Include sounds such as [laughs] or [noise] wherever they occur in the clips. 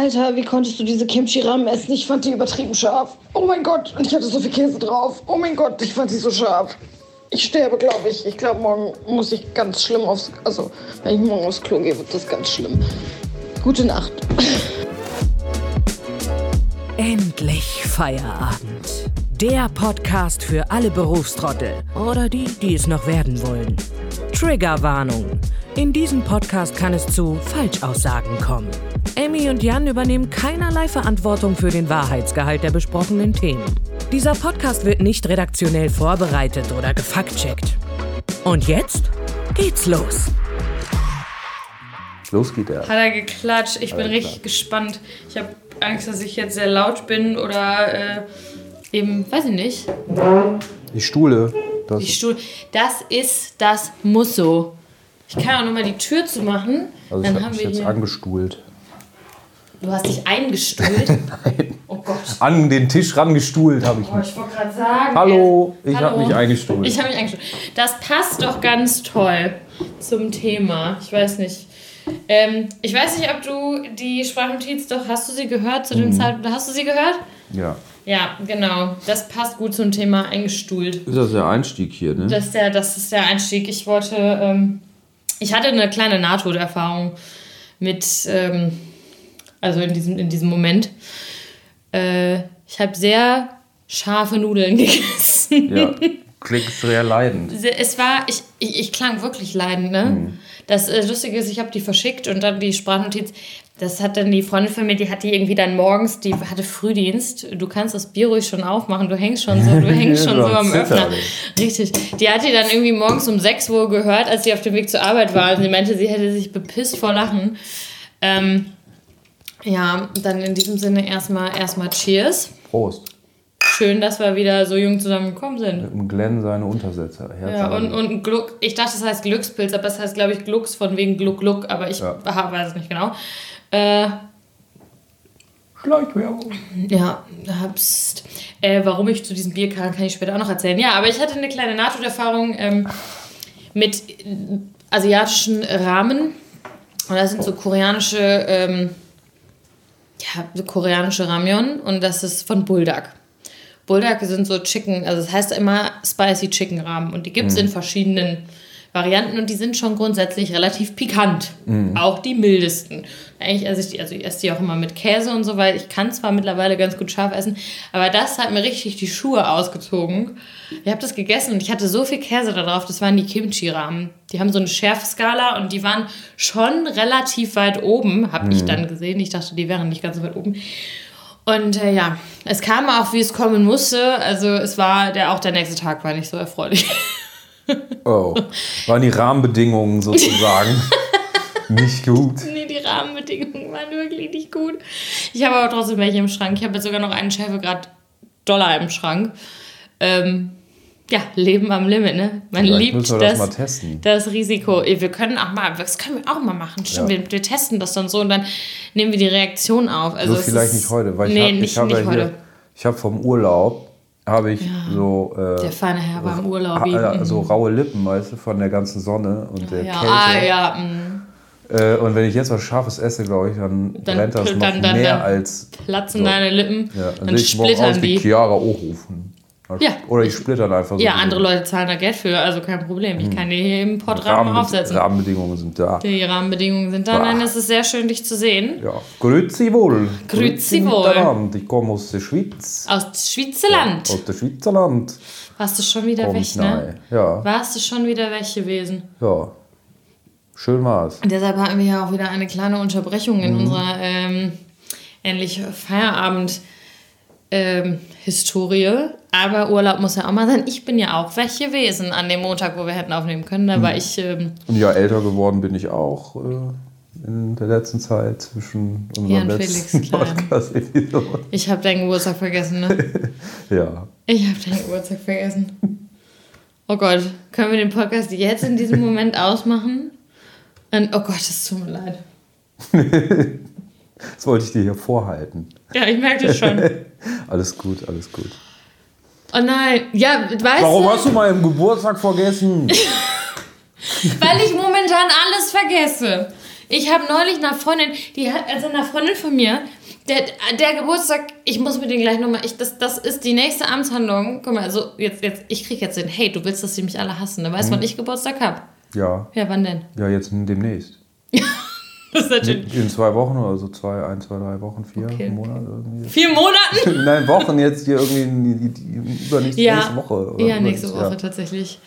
Alter, wie konntest du diese Kimchi-Ramen essen? Ich fand die übertrieben scharf. Oh mein Gott, und ich hatte so viel Käse drauf. Oh mein Gott, ich fand sie so scharf. Ich sterbe, glaube ich. Ich glaube, morgen muss ich ganz schlimm aufs... Also, wenn ich morgen aufs Klo gehe, wird das ganz schlimm. Gute Nacht. Endlich Feierabend. Der Podcast für alle Berufstrottel oder die, die es noch werden wollen. Triggerwarnung. In diesem Podcast kann es zu Falschaussagen kommen. Emmy und Jan übernehmen keinerlei Verantwortung für den Wahrheitsgehalt der besprochenen Themen. Dieser Podcast wird nicht redaktionell vorbereitet oder gefaktcheckt. Und jetzt geht's los. Los geht er. Hat er geklatscht. Ich bin richtig gespannt. Ich habe Angst, dass ich jetzt sehr laut bin oder äh, eben, weiß ich nicht. Die Stuhle. Das Die Stuhl. Das ist, das muss so. Ich kann auch nochmal die Tür zumachen. also ich Dann habe haben mich jetzt angestuhlt. Du hast dich eingestuhlt. [laughs] Nein. Oh Gott. An den Tisch rangestuhlt habe ich Oh, mich. ich wollte gerade sagen. Hallo, ich habe mich eingestuhlt. Ich habe mich eingestuhlt. Das passt doch ganz toll zum Thema. Ich weiß nicht. Ähm, ich weiß nicht, ob du die Sprachnotiz doch, hast du sie gehört zu Mhm. dem Zeitpunkt? Hast du sie gehört? ja. Ja, genau. Das passt gut zum Thema eingestuhlt. Ist das der Einstieg hier, ne? Das ist der, das ist der Einstieg. Ich wollte, ähm, ich hatte eine kleine Nahtoderfahrung mit, ähm, also in diesem, in diesem Moment. Äh, ich habe sehr scharfe Nudeln [laughs] gegessen. ja. Klingt sehr leidend. Es war, ich, ich, ich klang wirklich leidend, ne? Mhm. Das äh, Lustige ist, ich habe die verschickt und dann die Sprachnotiz. Das hat dann die Freundin von mir, die hat die irgendwie dann morgens, die hatte Frühdienst. Du kannst das Bier ruhig schon aufmachen, du hängst schon so, du [laughs] hängst schon so am. Öffner. Richtig. Die hat die dann irgendwie morgens um sechs Uhr gehört, als sie auf dem Weg zur Arbeit war. Und sie meinte, sie hätte sich bepisst vor Lachen. Ähm, ja, dann in diesem Sinne erstmal erstmal Cheers. Prost. Schön, dass wir wieder so jung zusammengekommen sind. Mit dem Glenn seine Untersetzer. Herz Ja, und, und Gluck, ich dachte, das heißt Glückspilz, aber es heißt, glaube ich, Glucks von wegen Gluck Gluck, aber ich Ja. aha, weiß es nicht genau. Äh, Schleichwerbung. ja, habst. Äh, warum ich zu diesem Bier kam, kann ich später auch noch erzählen. Ja, aber ich hatte eine kleine Nahtoderfahrung ähm, mit asiatischen Ramen. Und das sind so koreanische, ähm, ja, so koreanische Ramyon und das ist von Bulldog. Bulldog sind so Chicken, also das heißt immer Spicy Chicken Ramen und die gibt es in verschiedenen Varianten und die sind schon grundsätzlich relativ pikant. Auch die mildesten. Eigentlich esse ich die, also ich esse die auch immer mit Käse und so, weil ich kann zwar mittlerweile ganz gut scharf essen, aber das hat mir richtig die Schuhe ausgezogen. Ich habe das gegessen und ich hatte so viel Käse da drauf, das waren die Kimchi-Ramen. Die haben so eine Schärfeskala und die waren schon relativ weit oben, habe ich dann gesehen. Ich dachte, die wären nicht ganz so weit oben. Und äh, ja, es kam auch, wie es kommen musste. Also es war, der, auch der nächste Tag war nicht so erfreulich. [laughs] Oh. Waren die Rahmenbedingungen sozusagen [laughs] nicht gut. nee, die Rahmenbedingungen waren wirklich nicht gut. Ich habe aber trotzdem welche im Schrank. Ich habe jetzt sogar noch einen Schäfergrad Dollar im Schrank. Ähm, ja, Leben am Limit, ne? Man Vielleicht liebt müssen wir das das, mal testen. das Risiko. Wir können auch mal, das können wir auch mal machen. Stimmt, Ja. wir, wir testen das dann so und dann nehmen wir die Reaktion auf. Also So vielleicht ist- nicht heute, weil nee, ich habe hab ja heute. hier, ich habe vom Urlaub, habe ich so, äh, Der feine Herr war im Urlaub. ha- so raue Lippen, weißt du, von der ganzen Sonne und der ja, Kälte. ah, ja, mh. Äh, und wenn ich jetzt was Scharfes esse, glaube ich, dann, Dann brennt das noch dann- dann- mehr dann als. platzen So. deine Lippen, Ja, dann, morgen splittern die. Chiara Ohofen. Ja. Oder ich splitter einfach so. Ja, andere Leute zahlen da Geld für, also kein Problem. Ich kann die hier im Portrahmen Rahmen, aufsetzen. Rahmenbedingungen sind da. Die Rahmenbedingungen sind da. Bah. Nein, es ist sehr schön, dich zu sehen. Ja. Grüezi wohl. Grüezi wohl. miteinander. Ich komme aus der Schweiz. Aus Schweizerland. Aus der Schweizerland. Warst du schon wieder Kommt weg, ne? Ja, Warst du schon wieder weg gewesen? ja. Schön war's. Und deshalb hatten wir ja auch wieder eine kleine Unterbrechung Mhm. in unserer ähm, endlich Feierabend ähm, Historie. Aber Urlaub muss ja auch mal sein. Ich bin ja auch weg gewesen an dem Montag, wo wir hätten aufnehmen können. Da Mhm. war ich ähm, Und ja, älter geworden bin ich auch äh, in der letzten Zeit zwischen unserem Felix letzten. Podcast-Episode. Ich habe deinen Geburtstag vergessen, ne? [laughs] Ja. Ich habe deinen Geburtstag vergessen. Oh Gott, können wir den Podcast jetzt in diesem Moment ausmachen? Und, oh Gott, es tut mir leid. [laughs] Das wollte ich dir hier vorhalten. Ja, ich merke das schon. [laughs] Alles gut, alles gut. Oh nein, ja, weißt Warum du, hast du meinen Geburtstag vergessen? [laughs] weil ich momentan alles vergesse. Ich habe neulich einer Freundin, die hat, also einer Freundin von mir, der, der Geburtstag, ich muss mit den gleich nochmal, ich, das, das ist die nächste Amtshandlung. Guck mal, also jetzt, jetzt, ich krieg jetzt den, hey, du willst, dass sie mich alle hassen. Du weißt, Mhm. wann ich Geburtstag hab? Ja. Ja, wann denn? Ja, jetzt demnächst. [laughs] [laughs] Das ist natürlich. In zwei Wochen oder so, zwei, ein, zwei, drei Wochen, vier Okay, okay. Monate irgendwie. Vier Monaten? [laughs] Nein, Wochen jetzt hier irgendwie die, die, die übernächste Ja. nächste Woche. Oder Ja, nächste Woche tatsächlich.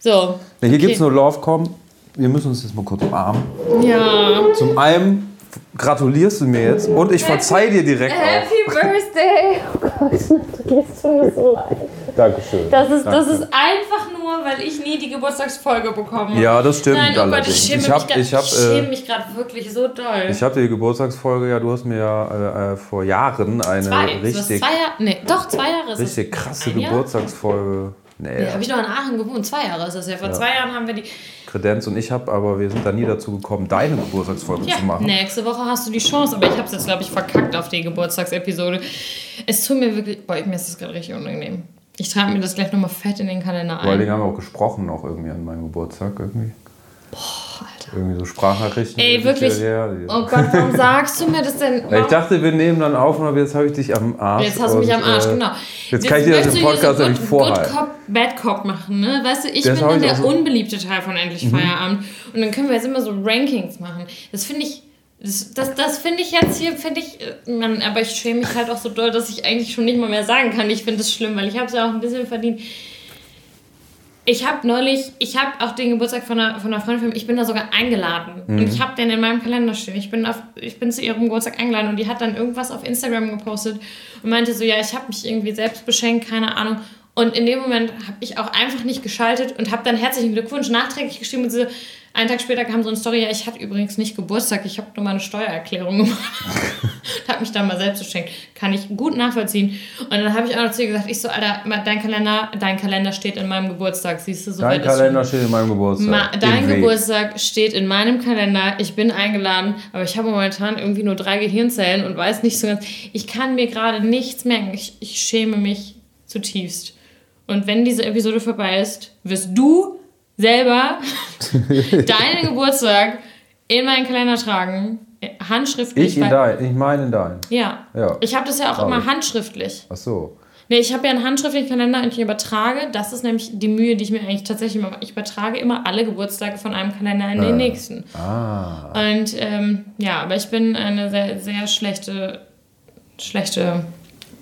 So. Ja, hier okay. gibt's nur Lovecom. Wir müssen uns jetzt mal kurz umarmen. Ja. Zum einen gratulierst du mir jetzt und ich verzeih dir direkt auch. Happy Birthday! [laughs] Oh Gott, du gehst mir so leid. Dankeschön. Das ist, das Danke. ist einfach nur, weil ich nie die Geburtstagsfolge bekomme. Ja, das stimmt Nein, oh Gott, ich schäme Ich hab- mich, ich hab, ich schäme äh, mich gerade wirklich so doll. Ich habe die Geburtstagsfolge, ja, du hast mir ja äh, äh, vor Jahren eine zwei, das richtig, zwei Jahre? Nee, doch, zwei Jahre ist richtig das. krasse? Geburtstagsfolge. Nee, Nee, habe ich noch in Aachen gewohnt. Zwei Jahre ist das ja. Vor zwei Jahren haben wir die. Kredenz und ich habe, aber wir sind da nie dazu gekommen, deine Geburtstagsfolge Ja, zu machen. nächste Woche hast du die Chance, aber ich habe es jetzt, glaube ich, verkackt auf die Geburtstagsepisode. Es tut mir wirklich. Boah, mir ist das gerade richtig unangenehm. Ich trage mir das gleich nochmal fett in den Kalender Vor allen Dingen ein. haben wir auch gesprochen noch irgendwie an meinem Geburtstag irgendwie. Boah, Alter. Irgendwie so Sprachnachrichten. Ey, wirklich? Ja, ja. Oh Gott, warum sagst du mir das denn? Ja, [laughs] ich dachte, wir nehmen dann auf, aber jetzt habe ich dich am Arsch. Jetzt hast du mich und, am Arsch, äh, genau. Jetzt kann ich dir das im Podcast so good, vorhalten. Good Cop, Bad Cop machen, ne? Weißt du, ich Das bin dann ich der so- Mhm. unbeliebte Teil von Endlich Feierabend. Und dann können wir jetzt immer so Rankings machen. Das finde ich. Das, das, das finde ich jetzt hier, finde ich, äh, Mann, aber ich schäme mich halt auch so doll, dass ich eigentlich schon nicht mal mehr sagen kann. Ich finde es schlimm, weil ich habe es ja auch ein bisschen verdient. Ich habe neulich, ich habe auch den Geburtstag von einer, von einer Freundin von mir, ich bin da sogar eingeladen. Und ich habe den in meinem Kalender stehen. Ich bin, auf, ich bin zu ihrem Geburtstag eingeladen und die hat dann irgendwas auf Instagram gepostet und meinte so, ja, ich habe mich irgendwie selbst beschenkt, keine Ahnung. Und in dem Moment habe ich auch einfach nicht geschaltet und habe dann herzlichen Glückwunsch nachträglich geschrieben und so, einen Tag später kam so eine Story, ja, ich hatte übrigens nicht Geburtstag, ich habe nur mal eine Steuererklärung gemacht. [laughs] und habe mich dann mal selbst beschenkt. Kann ich gut nachvollziehen. Und dann habe ich auch noch zu ihr gesagt, ich so, Alter, dein Kalender, dein Kalender steht in meinem Geburtstag, siehst du, so Dein Kalender steht in meinem Geburtstag. Ma, Im dein Weg. Geburtstag steht in meinem Kalender. Ich bin eingeladen, aber ich habe momentan irgendwie nur drei Gehirnzellen und weiß nicht so ganz. Ich kann mir gerade nichts merken. Ich, ich schäme mich zutiefst. Und wenn diese Episode vorbei ist, wirst du selber [laughs] deinen Geburtstag in meinen Kalender tragen. äh, Handschriftlich. Ich in weil- dein, ich meine in dein. Ja. Ja. Ich habe das ja auch Glaub immer ich. handschriftlich. Ach so. Nee, ich habe ja einen handschriftlichen Kalender und ich übertrage. Das ist nämlich die Mühe, die ich mir eigentlich tatsächlich mache. Ich übertrage immer alle Geburtstage von einem Kalender in den nächsten. Ah. Und ähm, ja, aber ich bin eine sehr, sehr schlechte, schlechte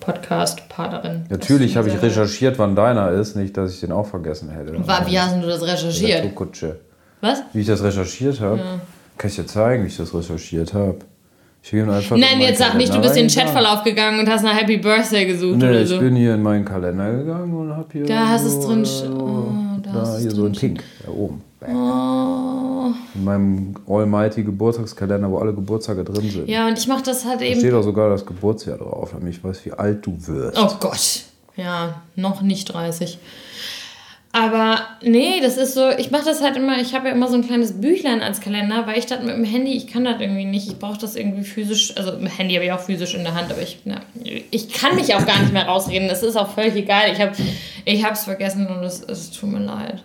Podcast-Partnerin. Natürlich habe ich recherchiert. wann deiner ist, nicht, dass ich den auch vergessen hätte. Wie hast du das recherchiert? Retourkutsche. Was? Wie ich das recherchiert habe, kann ich dir zeigen, wie ich das recherchiert habe. Ich gehe einfach in Nein, jetzt sag nicht, du Kalender bist in den. Chatverlauf gegangen und hast nach Happy Birthday gesucht Nee, oder ich so. bin hier in meinen Kalender gegangen und habe hier. Da hast so, es drin äh, oh, da da hier so in drin Pink, da oben. Oh. In meinem Almighty Geburtstagskalender, wo alle Geburtstage drin sind. Ja, und ich mache das halt Da eben steht auch sogar das Geburtsjahr drauf, damit ich weiß, wie alt du wirst. Oh Gott. Ja, noch nicht 30. Aber nee, das ist so, ich mache das halt immer, ich habe ja immer so ein kleines Büchlein als Kalender, weil ich das mit dem Handy, ich kann das irgendwie nicht, ich brauche das irgendwie physisch, also im Handy habe ich auch physisch in der Hand, aber ich, na, ich kann mich auch gar nicht mehr rausreden, das ist auch völlig egal, ich habe ich es vergessen und es tut mir leid.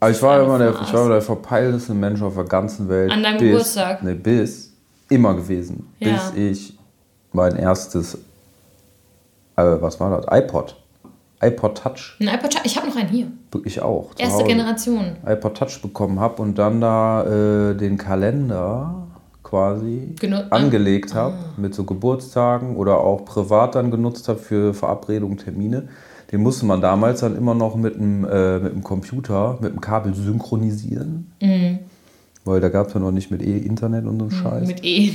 Aber ich war immer der, ich war immer der verpeilteste Mensch auf der ganzen Welt. An deinem bis, Geburtstag? Ne, bis, immer gewesen. Ja. Bis ich mein erstes, äh, was war das? iPod. iPod Touch. Ein iPod Touch, ich habe noch einen hier. Ich auch. Erste Hause. Generation. iPod Touch bekommen habe und dann da äh, den Kalender quasi Genu- angelegt habe mit so Geburtstagen oder auch privat dann genutzt habe für Verabredungen, Termine. Den musste man damals dann immer noch mit dem, äh, mit dem Computer, mit dem Kabel synchronisieren. Weil da gab es ja noch nicht mit E-Internet und so einen Scheiß. Mit E.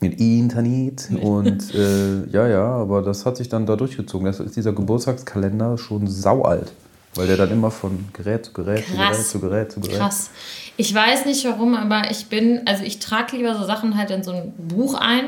Mit E-Internet. Und [laughs] äh, ja, ja, aber das hat sich dann da durchgezogen. Das ist dieser Geburtstagskalender schon saualt. Weil der dann immer von Gerät zu Gerät zu Gerät zu Gerät zu Gerät. Krass. Ich weiß nicht warum, aber ich bin, also ich trage lieber so Sachen halt in so ein Buch ein.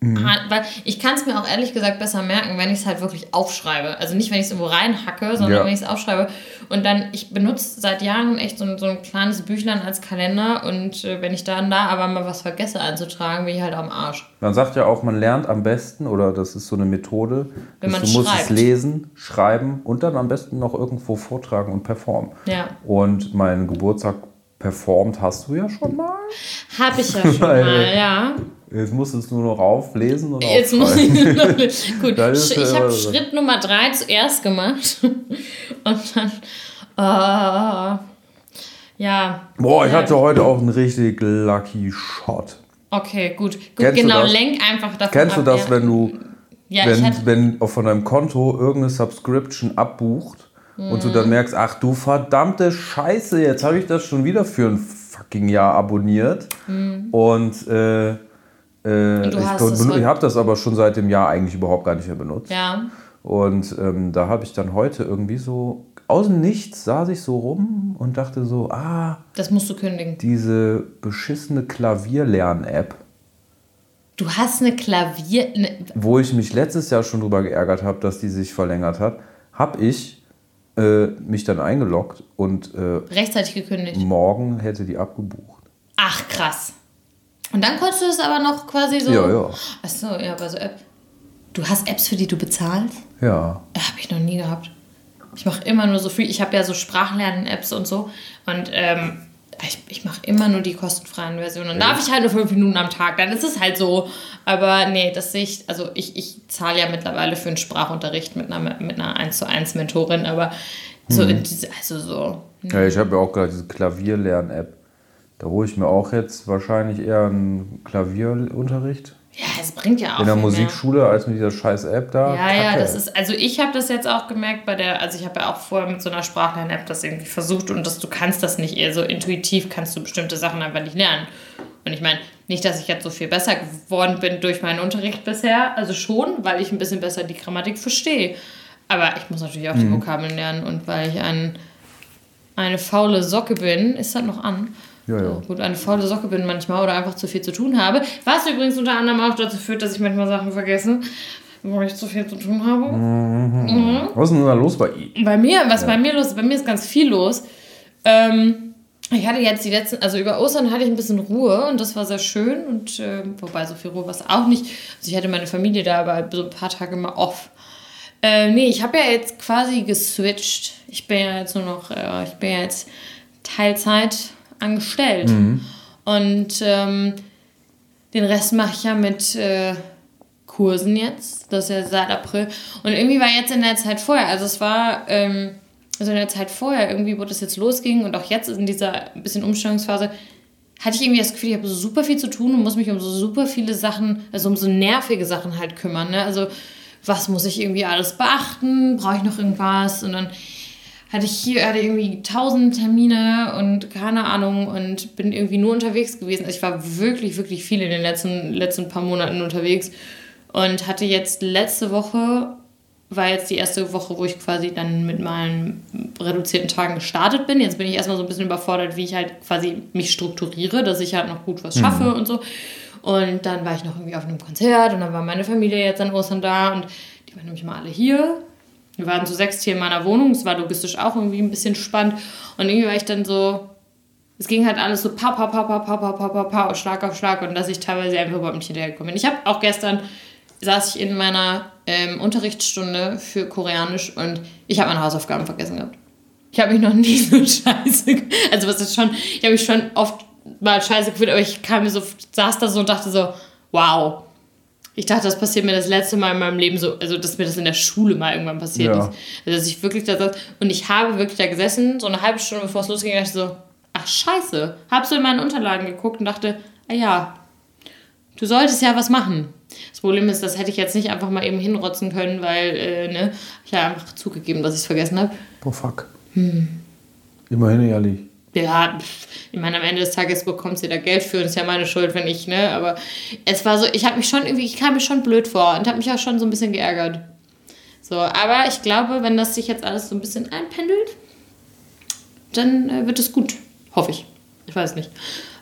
Mhm. Weil ich kann es mir auch ehrlich gesagt besser merken, wenn ich es halt wirklich aufschreibe. Also nicht, wenn ich es irgendwo reinhacke, sondern Ja. wenn ich es aufschreibe. Und dann, ich benutze seit Jahren echt so ein, so ein kleines Büchlein als Kalender und äh, wenn ich dann da aber mal was vergesse einzutragen, bin ich halt am Arsch. Man sagt ja auch, man lernt am besten, oder das ist so eine Methode, Wenn man du musst es schreibt. lesen, schreiben und dann am besten noch irgendwo vortragen und performen. Ja. Und mein Geburtstag performt hast du ja schon mal. Hab ich ja schon [laughs] mal, ja. Jetzt musst du es nur noch auflesen und Jetzt muss ich aufschreiben. noch, [laughs] gut. Ist Ich ja habe so. Schritt Nummer drei zuerst gemacht [laughs] und dann, äh, ja. Boah, ich hatte heute auch einen richtig lucky Shot. Okay, gut. gut Kennst du genau, lenk einfach davon Kennst du ab, das, ja. wenn du, Ja, wenn, wenn von deinem Konto irgendeine Subscription abbucht und du Mhm. dann merkst, ach du verdammte Scheiße, jetzt habe ich das schon wieder für ein fucking Jahr abonniert. Und äh, äh, ich, ich habe das aber schon seit dem Jahr eigentlich überhaupt gar nicht mehr benutzt. ja. Und ähm, da habe ich dann heute irgendwie so, aus dem Nichts saß ich so rum und dachte so, ah, Das musst du kündigen. diese beschissene Klavierlern-App, Du hast eine Klavier. Ne, wo ich mich letztes Jahr schon drüber geärgert habe, dass die sich verlängert hat, habe ich äh, mich dann eingeloggt und äh, rechtzeitig gekündigt. morgen hätte die abgebucht. Ach, krass. Und dann konntest du es aber noch quasi so. Ja, ja. Achso, ja, bei so App. Du hast Apps, für die du bezahlst? Ja. Ja, habe ich noch nie gehabt. Ich mache immer nur so free. Ich habe ja so Sprachlernen-Apps und so. Und ähm, ich, ich mache immer nur die kostenfreien Versionen. Dann darf ich halt nur fünf Minuten am Tag. Dann ist es halt so. Aber nee, das sehe ich. Also ich, ich zahle ja mittlerweile für einen Sprachunterricht mit einer, mit einer 1 zu 1 Mentorin. Aber so in diese, also so. ja ich habe ja auch gerade diese Klavierlern-App. Da hole ich mir auch jetzt wahrscheinlich eher einen Klavierunterricht Ja, es bringt ja auch in der viel mehr. Musikschule als mit dieser scheiß App da. Ja, ja, Kacke. das ist, also ich habe das jetzt auch gemerkt bei der, also ich habe ja auch vorher mit so einer Sprachlern-App das irgendwie versucht und das, du kannst das nicht eher so intuitiv, kannst du bestimmte Sachen einfach nicht lernen. Und ich meine, nicht, dass ich jetzt so viel besser geworden bin durch meinen Unterricht bisher, also schon, weil ich ein bisschen besser die Grammatik verstehe. Aber ich muss natürlich auch Mhm. die Vokabeln lernen und weil ich ein, eine faule Socke bin, ist das noch an? Ja, ja. Gut, eine faule Socke bin manchmal oder einfach zu viel zu tun habe. Was übrigens unter anderem auch dazu führt, dass ich manchmal Sachen vergesse, wo ich zu viel zu tun habe. Was ist denn da los bei ihm? Bei mir, was bei mir los ist, bei mir ist ganz viel los. Ähm, ich hatte jetzt die letzten, also über Ostern hatte ich ein bisschen Ruhe und das war sehr schön und ähm, wobei so viel Ruhe war es auch nicht. Also ich hatte meine Familie da, aber so ein paar Tage mal off. Äh, nee, ich habe ja jetzt quasi geswitcht. Ich bin ja jetzt nur noch, äh, ich bin ja jetzt Teilzeit angestellt. Und ähm, den Rest mache ich ja mit äh, Kursen jetzt. Das ist ja seit April. Und irgendwie war jetzt in der Zeit vorher, also es war, ähm, also in der Zeit vorher, irgendwie, wo das jetzt losging und auch jetzt in dieser bisschen Umstellungsphase, hatte ich irgendwie das Gefühl, ich habe so super viel zu tun und muss mich um so super viele Sachen, also um so nervige Sachen halt kümmern. Ne? Also was muss ich irgendwie alles beachten? Brauche ich noch irgendwas? Und dann hatte ich hier hatte irgendwie tausend Termine und keine Ahnung und bin irgendwie nur unterwegs gewesen. Also ich war wirklich, wirklich viel in den letzten, letzten paar Monaten unterwegs und hatte jetzt letzte Woche, war jetzt die erste Woche, wo ich quasi dann mit meinen reduzierten Tagen gestartet bin. Jetzt bin ich erstmal so ein bisschen überfordert, wie ich halt quasi mich strukturiere, dass ich halt noch gut was schaffe und so. Und dann war ich noch irgendwie auf einem Konzert und dann war meine Familie jetzt an Ostern da und die waren nämlich mal alle hier. Wir waren zu sechs hier in meiner Wohnung. Es war logistisch auch irgendwie ein bisschen spannend. Und irgendwie war ich dann so, es ging halt alles so pa, pa, pa, pa, pa, pa, pa, pa, pa, Schlag auf Schlag und dass ich teilweise einfach überhaupt nicht hinterhergekommen bin. Ich habe auch gestern, saß ich in meiner ähm, Unterrichtsstunde für Koreanisch und ich habe meine Hausaufgaben vergessen gehabt. Ich habe mich noch nie [laughs] so scheiße, also was ist schon, ich habe mich schon oft mal scheiße gefühlt, aber ich kam mir so, saß da so und dachte so, wow. Ich dachte, das passiert mir das letzte Mal in meinem Leben so, also dass mir das in der Schule mal irgendwann passiert Ja. ist. Also dass ich wirklich da saß und ich habe wirklich da gesessen, so eine halbe Stunde bevor es losging, dachte ich so, ach scheiße. Hab so in meine Unterlagen geguckt und dachte, ah ja, du solltest ja was machen. Das Problem ist, das hätte ich jetzt nicht einfach mal eben hinrotzen können, weil, äh, ne, ich habe einfach zugegeben, dass ich es vergessen habe. Oh fuck. Hm. Immerhin ehrlich. Ja, ich meine, am Ende des Tages bekommt sie da Geld für und ist ja meine Schuld, wenn ich, ne? Aber es war so, ich habe mich schon irgendwie, ich kam mir schon blöd vor und habe mich auch schon so ein bisschen geärgert. So, aber ich glaube, wenn das sich jetzt alles so ein bisschen einpendelt, dann äh, wird es gut. Hoffe ich. Ich weiß nicht.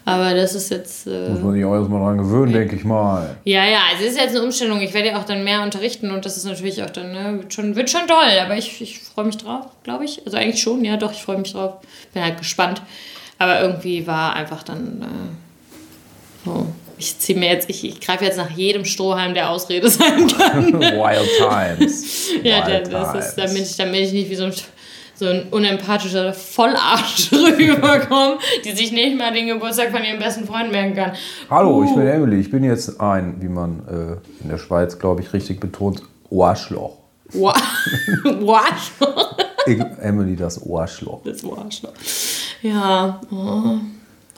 Aber das ist jetzt. Äh, Muss man sich auch erstmal dran gewöhnen, denke ich mal. ja, ja, es ist jetzt eine Umstellung. Ich werde ja auch dann mehr unterrichten und das ist natürlich auch dann, ne, wird schon, wird schon toll. Aber ich, ich freue mich drauf, glaube ich. Also eigentlich schon, ja, doch, ich freue mich drauf. Bin halt gespannt. Aber irgendwie war einfach dann äh, so. Ich ziehe mir jetzt, ich, ich greife jetzt nach jedem Strohhalm, der Ausrede sein [laughs] kann. Wild Times. ja, Wild da, das ist, times. damit ich, damit ich nicht wie so ein so ein unempathischer Vollarsch [laughs] rüberkommen, die sich nicht mal den Geburtstag von ihrem besten Freund merken kann. Hallo, ich bin Emily. Ich bin jetzt ein, wie man äh, in der Schweiz, glaube ich, richtig betont, Ohrschloch. [laughs] Ich, Emily, das Ohrschloch. Das Arschloch. Ja. Oh.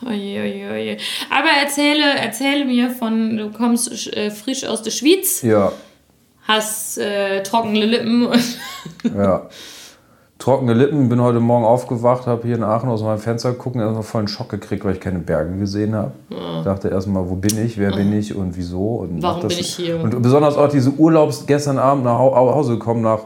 Oje, oje, oje. Aber erzähle, erzähle mir von, du kommst äh, frisch aus der Schweiz, Ja, hast äh, trockene Lippen und ja. [laughs] Trockene Lippen, bin heute Morgen aufgewacht, habe hier in Aachen aus meinem Fenster geguckt und erstmal voll einen Schock gekriegt, weil ich keine Berge gesehen habe. Dachte erstmal, wo bin ich, wer bin ich und wieso. Und Warum bin ich hier? Und besonders auch diese Urlaubs gestern Abend nach Hau- Hause gekommen, nach,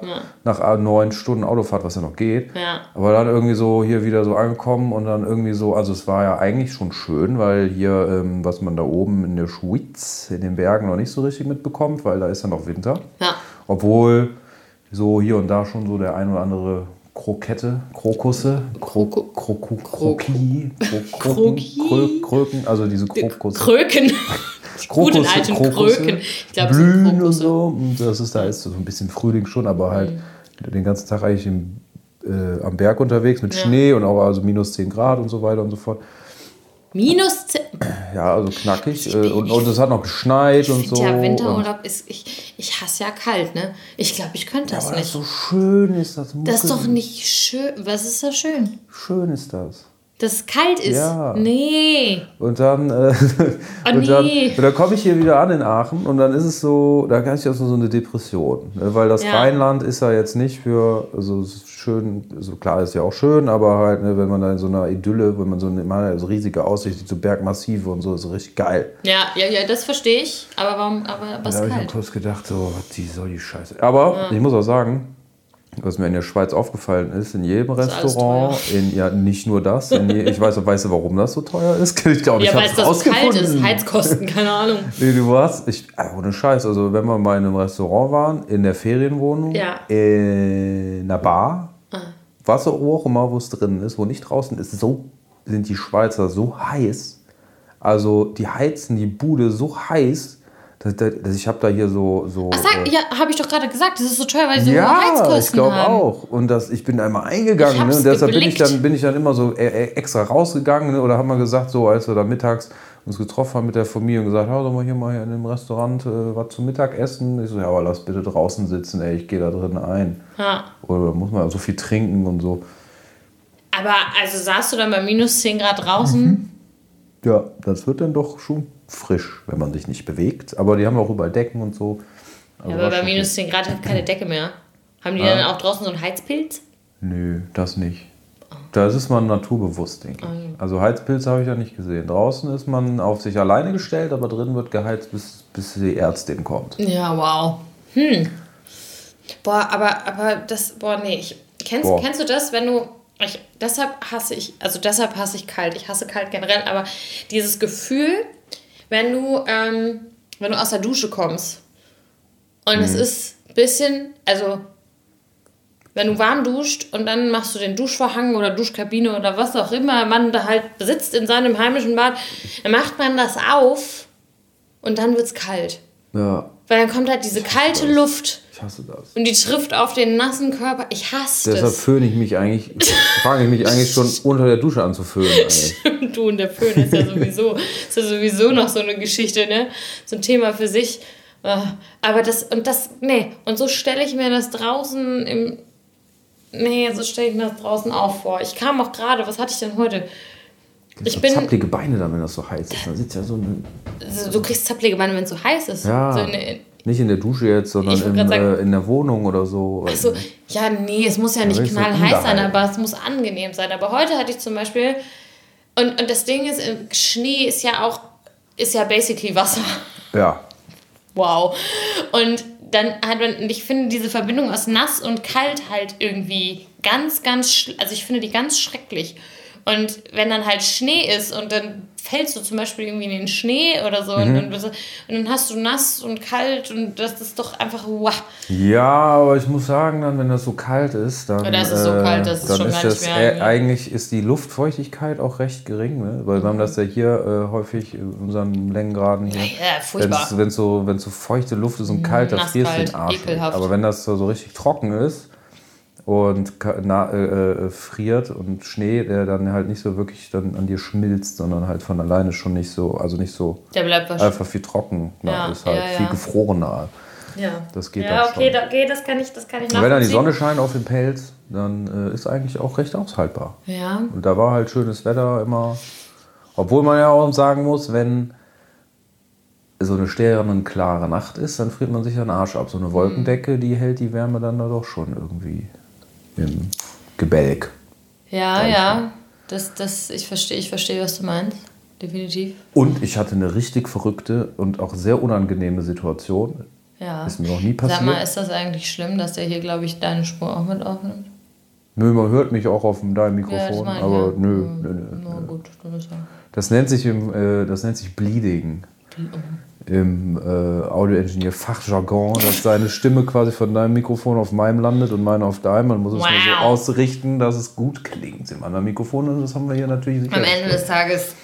nach äh, neun Stunden Autofahrt, was ja noch geht. Ja. Aber dann irgendwie so hier wieder so angekommen und dann irgendwie so, also es war ja eigentlich schon schön, weil hier, ähm, was man da oben in der Schweiz, in den Bergen noch nicht so richtig mitbekommt, weil da ist ja noch Winter. ja. Obwohl so hier und da schon so der ein oder andere Krokette, Krokusse, Kroko- Kroku, Kroki, Kroki. Krö- Kröken, also diese Krokusse. Kröken. [laughs] Krokusse, alten Krokusse, Kröken. Ich glaube, Blühen und so. Und das ist da ist so ein bisschen Frühling schon, aber halt Mhm. den ganzen Tag eigentlich im, äh, am Berg unterwegs mit Schnee und auch also minus 10 Grad und so weiter und so fort. Minus 10. Ja, also knackig. Äh, und, und es hat noch geschneit und so. ja, Winterurlaub ist. Ich, ich hasse ja kalt, ne? Ich glaube, ich könnte das aber das nicht. so schön ist das. Das ist doch nicht schön. Was ist da schön? Schön ist das. Dass es kalt ist. Ja. Nee. Und dann, äh, Oh, [laughs] und dann, nee. und dann komme ich hier wieder an in Aachen und dann ist es so, da kann ich also so eine Depression. Ne? Weil das Ja. Rheinland ist ja jetzt nicht für, also schön, also klar ist ja auch schön, aber halt, ne, wenn man da in so einer Idylle, wenn man so eine man ja so riesige Aussicht, so Bergmassive und so, ist richtig geil. Ja, ja, ja, das verstehe ich. Aber warum? Aber Da was habe ich mir kalt? kurz gedacht, so, was die soll die Scheiße. Aber ich muss auch sagen, was mir in der Schweiz aufgefallen ist, in jedem alles Restaurant, in, ja nicht nur das, je, ich weiß, weißt du, warum das so teuer ist? [laughs] Ich glaube, Ja, ich habe es das so kalt ist. rausgefunden. Heizkosten, keine Ahnung. [laughs] Nee, du warst, ich, äh, ohne Scheiß, also wenn wir mal in einem Restaurant waren, in der Ferienwohnung, Ja. in einer Bar, was auch immer, wo es drin ist, wo nicht draußen ist, so sind die Schweizer so heiß. Also die heizen die Bude so heiß, dass, dass dass ich habe da hier so... so Ach, sag, äh, ja, habe ich doch gerade gesagt. Das ist so teuer, weil sie so ja, Heizkosten ich glaube auch. Und das, ich bin einmal eingegangen. Ne? Und deshalb bin ich, dann, bin ich dann immer so äh, äh, extra rausgegangen. Ne? Oder haben wir gesagt, so als wir da mittags uns getroffen haben mit der Familie und gesagt, ja, sollen wir hier mal hier in dem Restaurant äh, was zum Mittag essen? Ich so, ja, aber lass bitte draußen sitzen, ey, ich gehe da drin ein. Ja. Oder muss man ja so viel trinken und so. Aber also saßt du dann bei minus 10 Grad draußen? Ja, das wird dann doch schon frisch, wenn man sich nicht bewegt. Aber die haben auch überall Decken und so. Also Ja, aber bei minus 10 Grad hat keine Decke mehr. Haben die dann auch draußen so einen Heizpilz? Nö, das nicht. Da ist man naturbewusst, denke ich. Also Heizpilze habe ich ja nicht gesehen. Draußen ist man auf sich alleine gestellt, aber drin wird geheizt, bis, bis die Ärztin kommt. Ja, wow. Hm. Boah, aber, aber das, boah, nee. Ich, kennst, Boah. kennst du das, wenn du. Ich, deshalb hasse ich, also deshalb hasse ich kalt. Ich hasse kalt generell, aber dieses Gefühl, wenn du, ähm, wenn du aus der Dusche kommst und es ist ein bisschen, also wenn du warm duscht und dann machst du den Duschvorhang oder Duschkabine oder was auch immer man da halt besitzt in seinem heimischen Bad, dann macht man das auf und dann wird's kalt. Ja, Weil dann kommt halt diese kalte Luft ich hasse das. und die trifft auf den nassen Körper. Ich hasse Deshalb das. föhne ich mich eigentlich, fange ich mich eigentlich schon [laughs] unter der Dusche an zu föhnen. Eigentlich. Du und der Föhn ist ja sowieso, ist ja sowieso noch so eine Geschichte, ne? So ein Thema für sich. Ah, Aber das, und das, nee, und so stelle ich mir das draußen im, nee, so stelle ich mir das draußen auch vor. Ich kam auch gerade, was hatte ich denn heute? Ich so bin, zappelige Beine dann, wenn das so heiß ist. Dann sitzt ja so eine, so- du kriegst zappelige Beine, wenn es so heiß ist. ja, So in, nicht in der Dusche jetzt, sondern Ich im, sagen- äh, in der Wohnung oder so. Ach so, ja, nee, es muss ja nicht ich so knallheiß sein, aber es muss angenehm sein. Aber heute hatte ich zum Beispiel, und, und das Ding ist, Schnee ist ja auch, ist ja basically Wasser. Ja, Wow. Und dann hat man, und ich finde diese Verbindung aus nass und kalt halt irgendwie ganz, ganz, also ich finde die ganz schrecklich. Und wenn dann halt Schnee ist und dann fällst du zum Beispiel irgendwie in den Schnee oder so und, dann, und dann hast du nass und kalt und das ist doch einfach wow. Ja, aber ich muss sagen, dann, wenn das so kalt ist, dann, Oder ist es so äh, kalt, dass es dann schon ist gar das, äh, eigentlich ist die Luftfeuchtigkeit auch recht gering, ne? weil wir haben das ja hier äh, häufig in unseren Längengraden hier. Ja, furchtbar. Wenn es so, wenn's so feuchte Luft ist und kalt, das frierst du den Arsch. ekelhaft. Aber wenn das so so richtig trocken ist, und ka- na, äh, äh, friert und Schnee, der dann halt nicht so wirklich dann an dir schmilzt, sondern halt von alleine schon nicht so, also nicht so Der bleibt einfach viel trockener Ja, ist, halt ja, viel ja. gefrorener. Ja, Das geht ja dann okay, schon. da, okay, das kann ich, das kann ich Und wenn dann die. Sonne scheint auf den Pelz, dann äh, ist eigentlich auch recht aushaltbar. Ja, Und da war halt schönes Wetter immer. Obwohl man ja auch sagen muss, wenn so eine sterne klare Nacht ist, dann friert man sich den Arsch ab. So eine Wolkendecke, die hält die Wärme dann da doch schon irgendwie im Gebälk. ja, ja. Das, das, ich verstehe, ich verstehe, was du meinst. Definitiv. Und ich hatte eine richtig verrückte und auch sehr unangenehme Situation. Ja. Ist mir noch nie Sag passiert. mal, ist das eigentlich schlimm, dass der hier, glaube ich, deine Spur auch mit aufnimmt? Nö, man hört mich auch auf dem- deinem Ja, Mikrofon, ich, aber ja. nö, Ja, nö, nö. Na gut, ja. Das nennt sich im, äh, das nennt sich Bleeding. Im äh, Audio-Engineer-Fachjargon, dass deine Stimme quasi von deinem Mikrofon auf meinem landet und meine auf deinem. Man muss es nur so Wow. ausrichten, dass es gut klingt im anderen Mikrofon. Und das haben wir hier natürlich sicher. Am Ende des Tages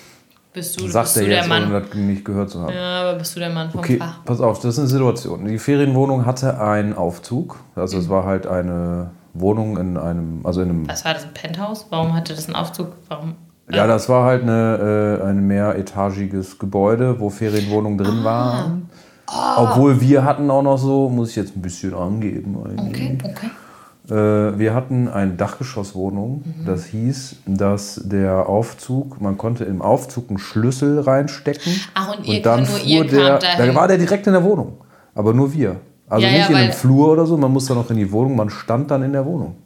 bist du, Sagt bist er du der jetzt, ohne Mann. das nicht gehört zu haben. Ja, aber bist du der Mann vom Okay, Fach. pass auf, das ist eine Situation. Die Ferienwohnung hatte einen Aufzug. Also Mhm. es war halt eine Wohnung in einem, also in einem Was war das, ein Penthouse? Warum hatte das einen Aufzug? Warum? Ja, das war halt eine, äh, ein mehretagiges Gebäude, wo Ferienwohnungen drin waren. Obwohl wir hatten auch noch so, muss ich jetzt ein bisschen angeben eigentlich. Okay, okay. Äh, wir hatten eine Dachgeschosswohnung. Das hieß, dass der Aufzug, man konnte im Aufzug einen Schlüssel reinstecken. Ach, und ihr- dann nur ihr fuhr der, dahin. da war der direkt in der Wohnung. Aber nur wir. Also Ja, ja, nicht in weil- einem Flur oder so, man musste noch in die Wohnung, man stand dann in der Wohnung.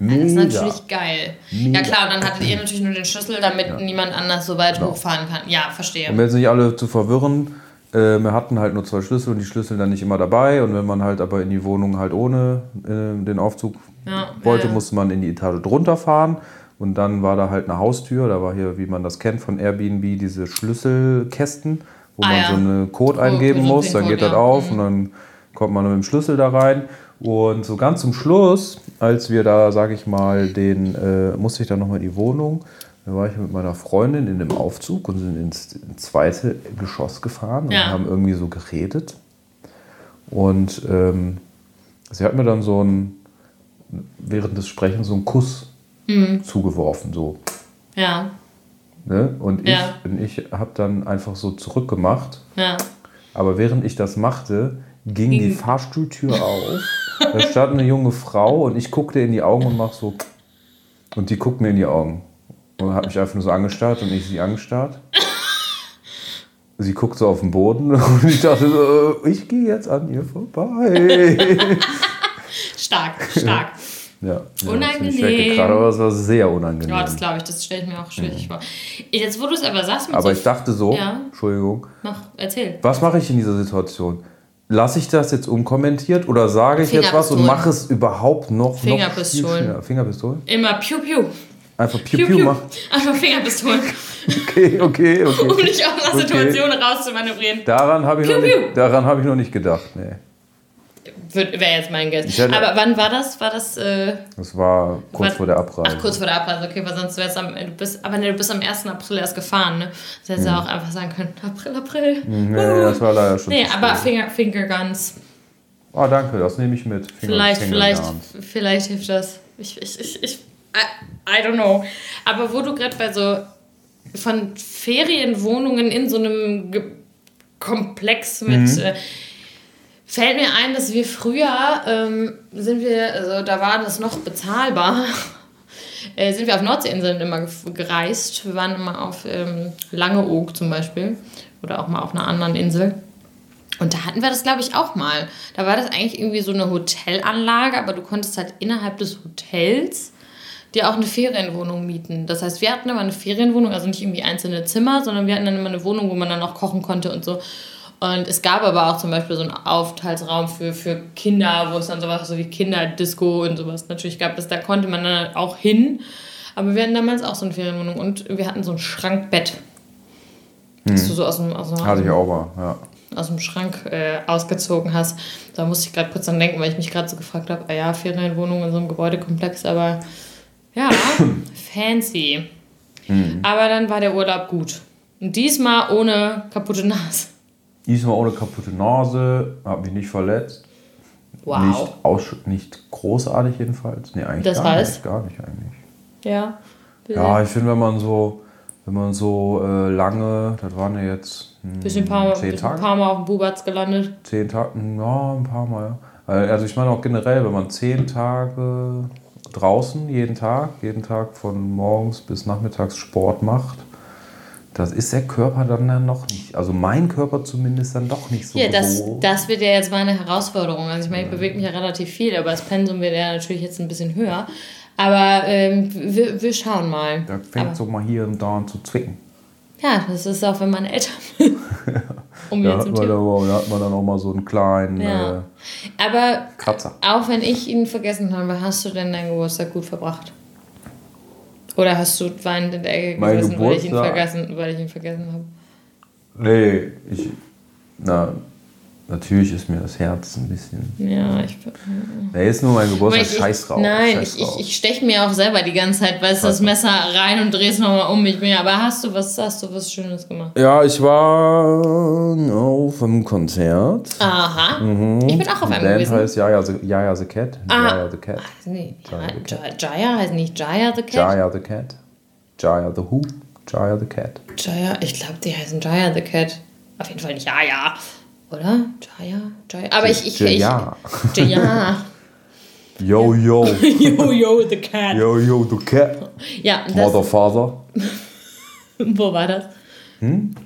Mega. das ist natürlich geil. Mega. Ja klar, und dann hattet ihr natürlich nur den Schlüssel, damit niemand anders so weit hochfahren kann. Ja, verstehe. Um jetzt nicht alle zu verwirren, äh, wir hatten halt nur zwei Schlüssel und die Schlüssel dann nicht immer dabei. Und wenn man halt aber in die Wohnung halt ohne äh, den Aufzug Ja, wollte, ja, ja. musste man in die Etage drunter fahren. Und dann war da halt eine Haustür, da war hier, wie man das kennt von Airbnb, diese Schlüsselkästen, wo Ah, man ja. so eine Code Oh, eingeben muss, dann geht das ja. Mhm. auf und dann kommt man mit dem Schlüssel da rein. Und so ganz zum Schluss, als wir da, sag ich mal, den, äh, musste ich dann nochmal in die Wohnung, da war ich mit meiner Freundin in dem Aufzug und sind ins zweite Geschoss gefahren und Ja. haben irgendwie so geredet. Und ähm, sie hat mir dann so ein, während des Sprechens so einen Kuss Mhm. zugeworfen, so. Ja, Ne? Und ich, Ja. und ich habe dann einfach so zurückgemacht. ja. Aber während ich das machte, ging die Ging- Fahrstuhltür auf. Da stand eine junge Frau und ich guckte in die Augen und mach so. Und die guckt mir in die Augen. Und hat mich einfach nur so angestarrt und ich sie angestarrt. Sie guckt so auf den Boden [laughs] und ich dachte so, ich gehe jetzt an ihr vorbei. [laughs] Stark, stark. [laughs] Ja, ja, Unangenehm. Weggekracht, aber es war sehr unangenehm. Ja, das glaube ich, das stelle ich mir auch schwierig vor. Jetzt, wo du es aber sagst, aber so ich dachte so, Ja. Entschuldigung, Mach, erzähl. was mache ich in dieser Situation? Lasse ich das jetzt unkommentiert oder sage ich jetzt was und mache es überhaupt noch, noch Fingerpistolen. schneller? Fingerpistolen? Immer Piu Piu. Einfach Piu Piu, machen. Einfach Fingerpistolen, Okay, okay, [laughs] um okay. dich aus einer Okay. Situation rauszumanövrieren. Daran habe ich, noch Piu, nicht- piu. daran habe ich noch nicht gedacht. Nee. Wäre jetzt mein Guess. hätte- Aber wann war das? War das. Äh, Das war kurz Was- vor der Abreise. ach, kurz vor der Abreise, okay, weil sonst wär's am. Du bist, aber nee, du bist am 1. April erst gefahren, ne? Das hättest du ja auch einfach sagen können: April, April. Nee, das war leider schon. Nee, aber. Finger, Finger Guns. Oh, danke, das nehme ich mit. Finger- Vielleicht, Finger vielleicht, Guns. vielleicht hilft das. Ich, ich, ich, ich I, I don't know. Aber wo du gerade bei so von Ferienwohnungen in so einem Ge Komplex mit. Mhm. Äh, fällt mir ein, dass wir früher ähm, sind wir, also da war das noch bezahlbar. [laughs] Äh, sind wir auf Nordseeinseln immer gereist. Wir waren immer auf ähm, Langeoog zum Beispiel oder auch mal auf einer anderen Insel. Und da hatten wir das, glaube ich, auch mal. Da war das eigentlich irgendwie so eine Hotelanlage, aber du konntest halt innerhalb des Hotels dir auch eine Ferienwohnung mieten. Das heißt, wir hatten immer eine Ferienwohnung, also nicht irgendwie einzelne Zimmer, sondern wir hatten dann immer eine Wohnung, wo man dann auch kochen konnte und so. Und es gab aber auch zum Beispiel so einen Aufenthaltsraum für, für Kinder, wo es dann sowas so wie Kinderdisco und sowas natürlich gab. Das, da konnte man dann auch hin. Aber wir hatten damals auch so eine Ferienwohnung und wir hatten so ein Schrankbett. Das du so aus dem, aus dem, Hatte ich auch mal, ja. aus dem Schrank äh, ausgezogen hast. Da musste ich gerade kurz dran denken, weil ich mich gerade so gefragt habe, ah ja, Ferienwohnung in so einem Gebäudekomplex, aber ja, [clears throat] fancy. Aber dann war der Urlaub gut. Und diesmal ohne kaputte Nase. Diesmal ohne kaputte Nase, habe mich nicht verletzt. Wow. Nicht, aus, nicht großartig jedenfalls. Nee, eigentlich Das gar heißt? nicht. Gar nicht eigentlich. Ja. Ja, ich finde, wenn man so, wenn man so äh, lange, das waren ja jetzt hm, Bisschen paar, Mal- zehn bisschen Tage. paar Mal auf dem Bubatz gelandet. Zehn Tage, ja, ein paar Mal. ja. Also ich meine auch generell, wenn man zehn Tage draußen, jeden Tag, jeden Tag von morgens bis nachmittags Sport macht, das ist der Körper dann, dann noch nicht. Also mein Körper zumindest dann doch nicht so Ja, das, das wird ja jetzt meine Herausforderung. Also ich meine, ich bewege mich ja relativ viel, aber das Pensum wird ja natürlich jetzt ein bisschen höher. Aber ähm, wir, wir schauen mal. Da fängt aber, so mal hier und da an zu zwicken. ja, das ist auch, wenn man älter [laughs] wird. um Da hat, man dann, auch- da hat man dann auch mal so einen kleinen Ja. äh, Aber Kratzer. auch wenn ich ihn vergessen habe, hast du denn deinen Geburtstag gut verbracht? Oder hast du weinend in der Ecke Mein gesessen, weil ich, ihn vergessen, weil ich ihn vergessen habe? Nee, ich. Na, natürlich ist mir das Herz ein bisschen. Ja, ich. Nee, ist nur mein Geburtstag, ich, scheiß drauf. Nein, scheiß ich, drauf. ich, ich steche mir auch selber die ganze Zeit, weißt du, das Messer rein und dreh's nochmal um mich. Aber hast du was, hast du was Schönes gemacht? Ja, ich war auf einem Konzert. Aha. Ich bin auch auf einem Band gewesen. heißt Jaja the, Jaja the Cat. Ah. Jaja the Cat. Nee, Jaya the Jaya, Jaya heißt nicht Jaya the Cat. Jaja the Cat. Jaja the Who. Jaja the Cat. Jaya, ich glaube, die heißen Jaya the Cat. Auf jeden Fall nicht Jaya. Oder? Jaya? Jaya. Aber ich. ich, ich Jaya. Jaya. Yo, yo. [laughs] yo, yo, the Cat. Yo, yo, the Cat. Ja, das, Mother, Father. [laughs] wo war das?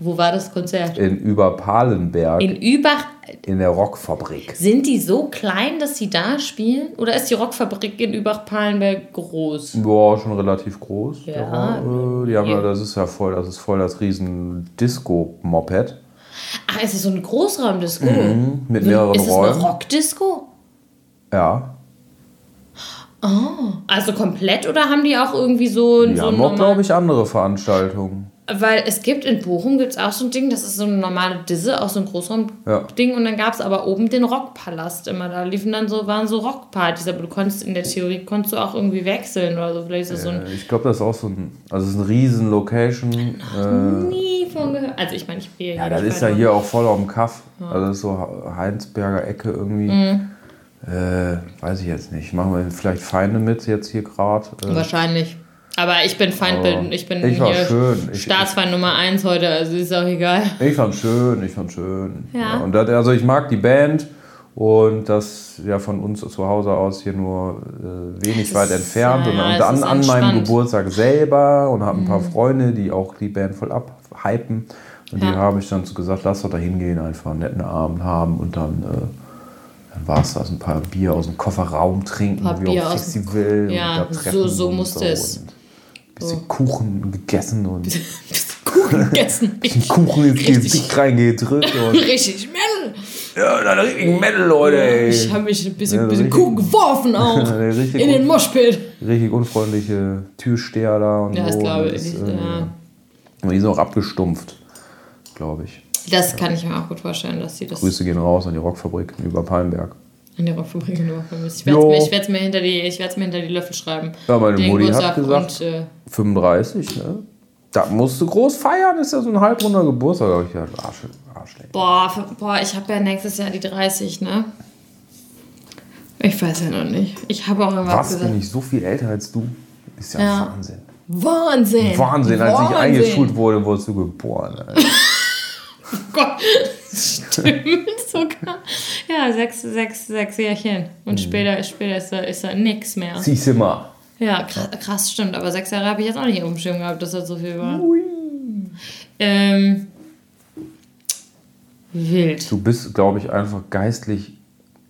Wo war das Konzert? In Überpalenberg. In Übach. in der Rockfabrik. Sind die so klein, dass sie da spielen? Oder ist die Rockfabrik in Übach-Palenberg groß? Boah, schon relativ groß. Ja. äh, die haben ja, das ist ja voll, das ist voll das riesen Disco-Moped. Ach, ist es so ein Großraumdisco? Mit mehreren ist es Räumen. eine Rockdisco? Ja. Also komplett oder haben die auch irgendwie so, Die so haben auch, glaube ich, andere Veranstaltungen. Weil es gibt in Bochum gibt's auch so ein Ding, das ist so eine normale Disse, auch so ein Großraumding. Ja. Und dann gab es aber oben den Rockpalast immer. Da liefen dann so, waren so Rockpartys, aber du konntest in der Theorie konntest du auch irgendwie wechseln oder so. Vielleicht ist das so ein Ich glaube, das ist auch so ein, also es ist eine riesen Location. Äh, nie von gehört. Also ich meine, ich bin ja, das ist ja hier auch voll am Kaff. Also das ist so Heinsberger Ecke irgendwie. Mhm. Äh, weiß ich jetzt nicht. Machen wir vielleicht Feinde mit jetzt hier gerade. Äh, Wahrscheinlich. Aber ich bin Feindbild, ich bin ich hier schön. Ich- Staatsfeind Nummer 1 heute, also ist auch egal. Ich fand schön, ich fand schön. Ja. und das, also ich mag die Band und das ja von uns zu Hause aus hier nur äh, wenig Es weit entfernt ja, und, ja, dann ist an meinem. Geburtstag selber und habe ein paar Freunde, die auch die Band voll abhypen und die Ja. habe ich dann so gesagt, lass doch da hingehen, einfach einen netten Abend haben und dann äh, dann war es das, ein paar Bier aus dem Kofferraum trinken, wie auf Festival. Ja, und da so- treffen so und musste es. Und ein [laughs] bisschen Kuchen gegessen und Kuchen gegessen. ein Kuchen ins. Gesicht reingedrückt [laughs] und Richtig Metal. ja, dann richtig Metal, Leute, ey. Ich habe mich ein bisschen, Ja, so bisschen richtig- Kuchen geworfen [laughs] auch. Ja, richtig in den gut. Moshpit. Richtig unfreundliche Türsteher da und Ja, so. das glaube Und ich. das, äh, Ja. aber Die sind auch abgestumpft, glaube ich. Das kann ich mir auch gut vorstellen, dass sie das Grüße gehen raus an die Rockfabrik über Palmberg. In der Rockfabrik in vermisst. Ich werde es mir, ich mir, hinter die- ich mir hinter die Löffel schreiben. Ja, meine Den Mutti hat gesagt, Und, äh, 35, ne? Da musst du groß feiern, ist ja so ein halbrunder Geburtstag. Hab ich gedacht, Arsch, Arschleck. boah, boah, ich habe ja nächstes Jahr die 30, ne? Ich weiß ja noch nicht. Ich habe auch irgendwas Was, gesagt. bin ich so viel älter als du? Ist ja, Ja. Wahnsinn. Wahnsinn! Wahnsinn, als ich Wahnsinn. eingeschult wurde, wurdest du geboren. Alter. [laughs] Gott, stimmt sogar. Ja, sechs, sechs, sechs Jährchen. Und Mhm. später, später ist da, ist da nix mehr. Siehst du mal. Ja, krass, krass, stimmt. Aber sechs Jahre habe ich jetzt auch nicht auf dem Schirm gehabt, dass das so viel war. Ähm, wild. Du bist, glaube ich, einfach geistlich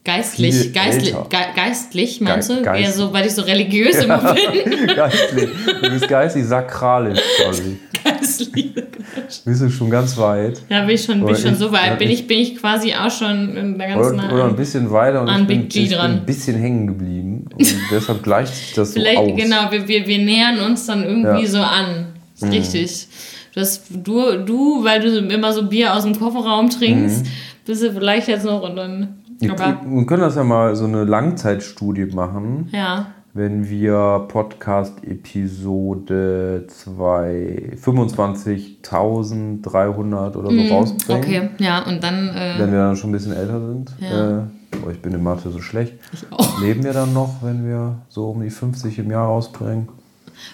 Geistlich, geistlich, ge geistlich, meinst Ge- du? Eher geist- so, weil ich so religiös immer [laughs] bin. geistlich. Du bist geistig sakralisch, quasi. [laughs] Geistlich. Bist du schon ganz weit. Ja, bin ich schon, bin Oder schon ich- so weit. Bin ich- bin ich quasi auch schon in der ganzen Oder, oder ein bisschen weiter und ich, bin, ich bin ein bisschen hängen geblieben. Und [laughs] deshalb gleicht sich das so Vielleicht, aus. genau, wir, wir, wir nähern uns dann irgendwie Ja. so an. Ist richtig. Das, du, du, weil du immer so Bier aus dem Kofferraum trinkst, bist du vielleicht jetzt noch und dann. Wir können das ja mal so eine Langzeitstudie machen, ja. Wenn wir Podcast-Episode 2 25.300 oder so rausbringen. Mhm, Okay, ja, und dann. Äh, Wenn wir dann schon ein bisschen älter sind. Ja. Äh, aber ich bin in Mathe so schlecht. Ich auch. Leben wir dann noch, wenn wir so um die 50 im Jahr rausbringen?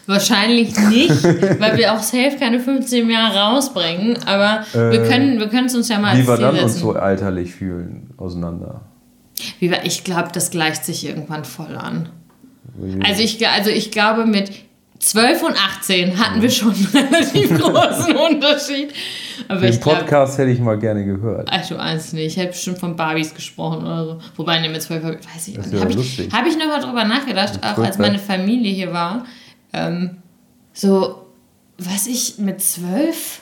Wahrscheinlich nicht, [laughs] weil wir auch safe keine 15 Jahre rausbringen. Aber wir können wir können es uns ja mal Wie wir dann uns so alterlich fühlen, auseinander. Wie wir, ich glaube, das gleicht sich irgendwann voll an. Also ich, also ich glaube, mit 12 und 18 hatten wir schon einen relativ [laughs] großen Unterschied. Aber Den ich glaube, Podcast hätte ich mal gerne gehört. ach du eins nicht, ich hätte bestimmt von Barbies gesprochen oder so. Wobei, ne, mit 12 hab ich- weiß ich Das nicht. Habe ich, hab ich noch mal drüber nachgedacht, auch 12, als meine Familie hier war. Ähm, so, was ich mit 12,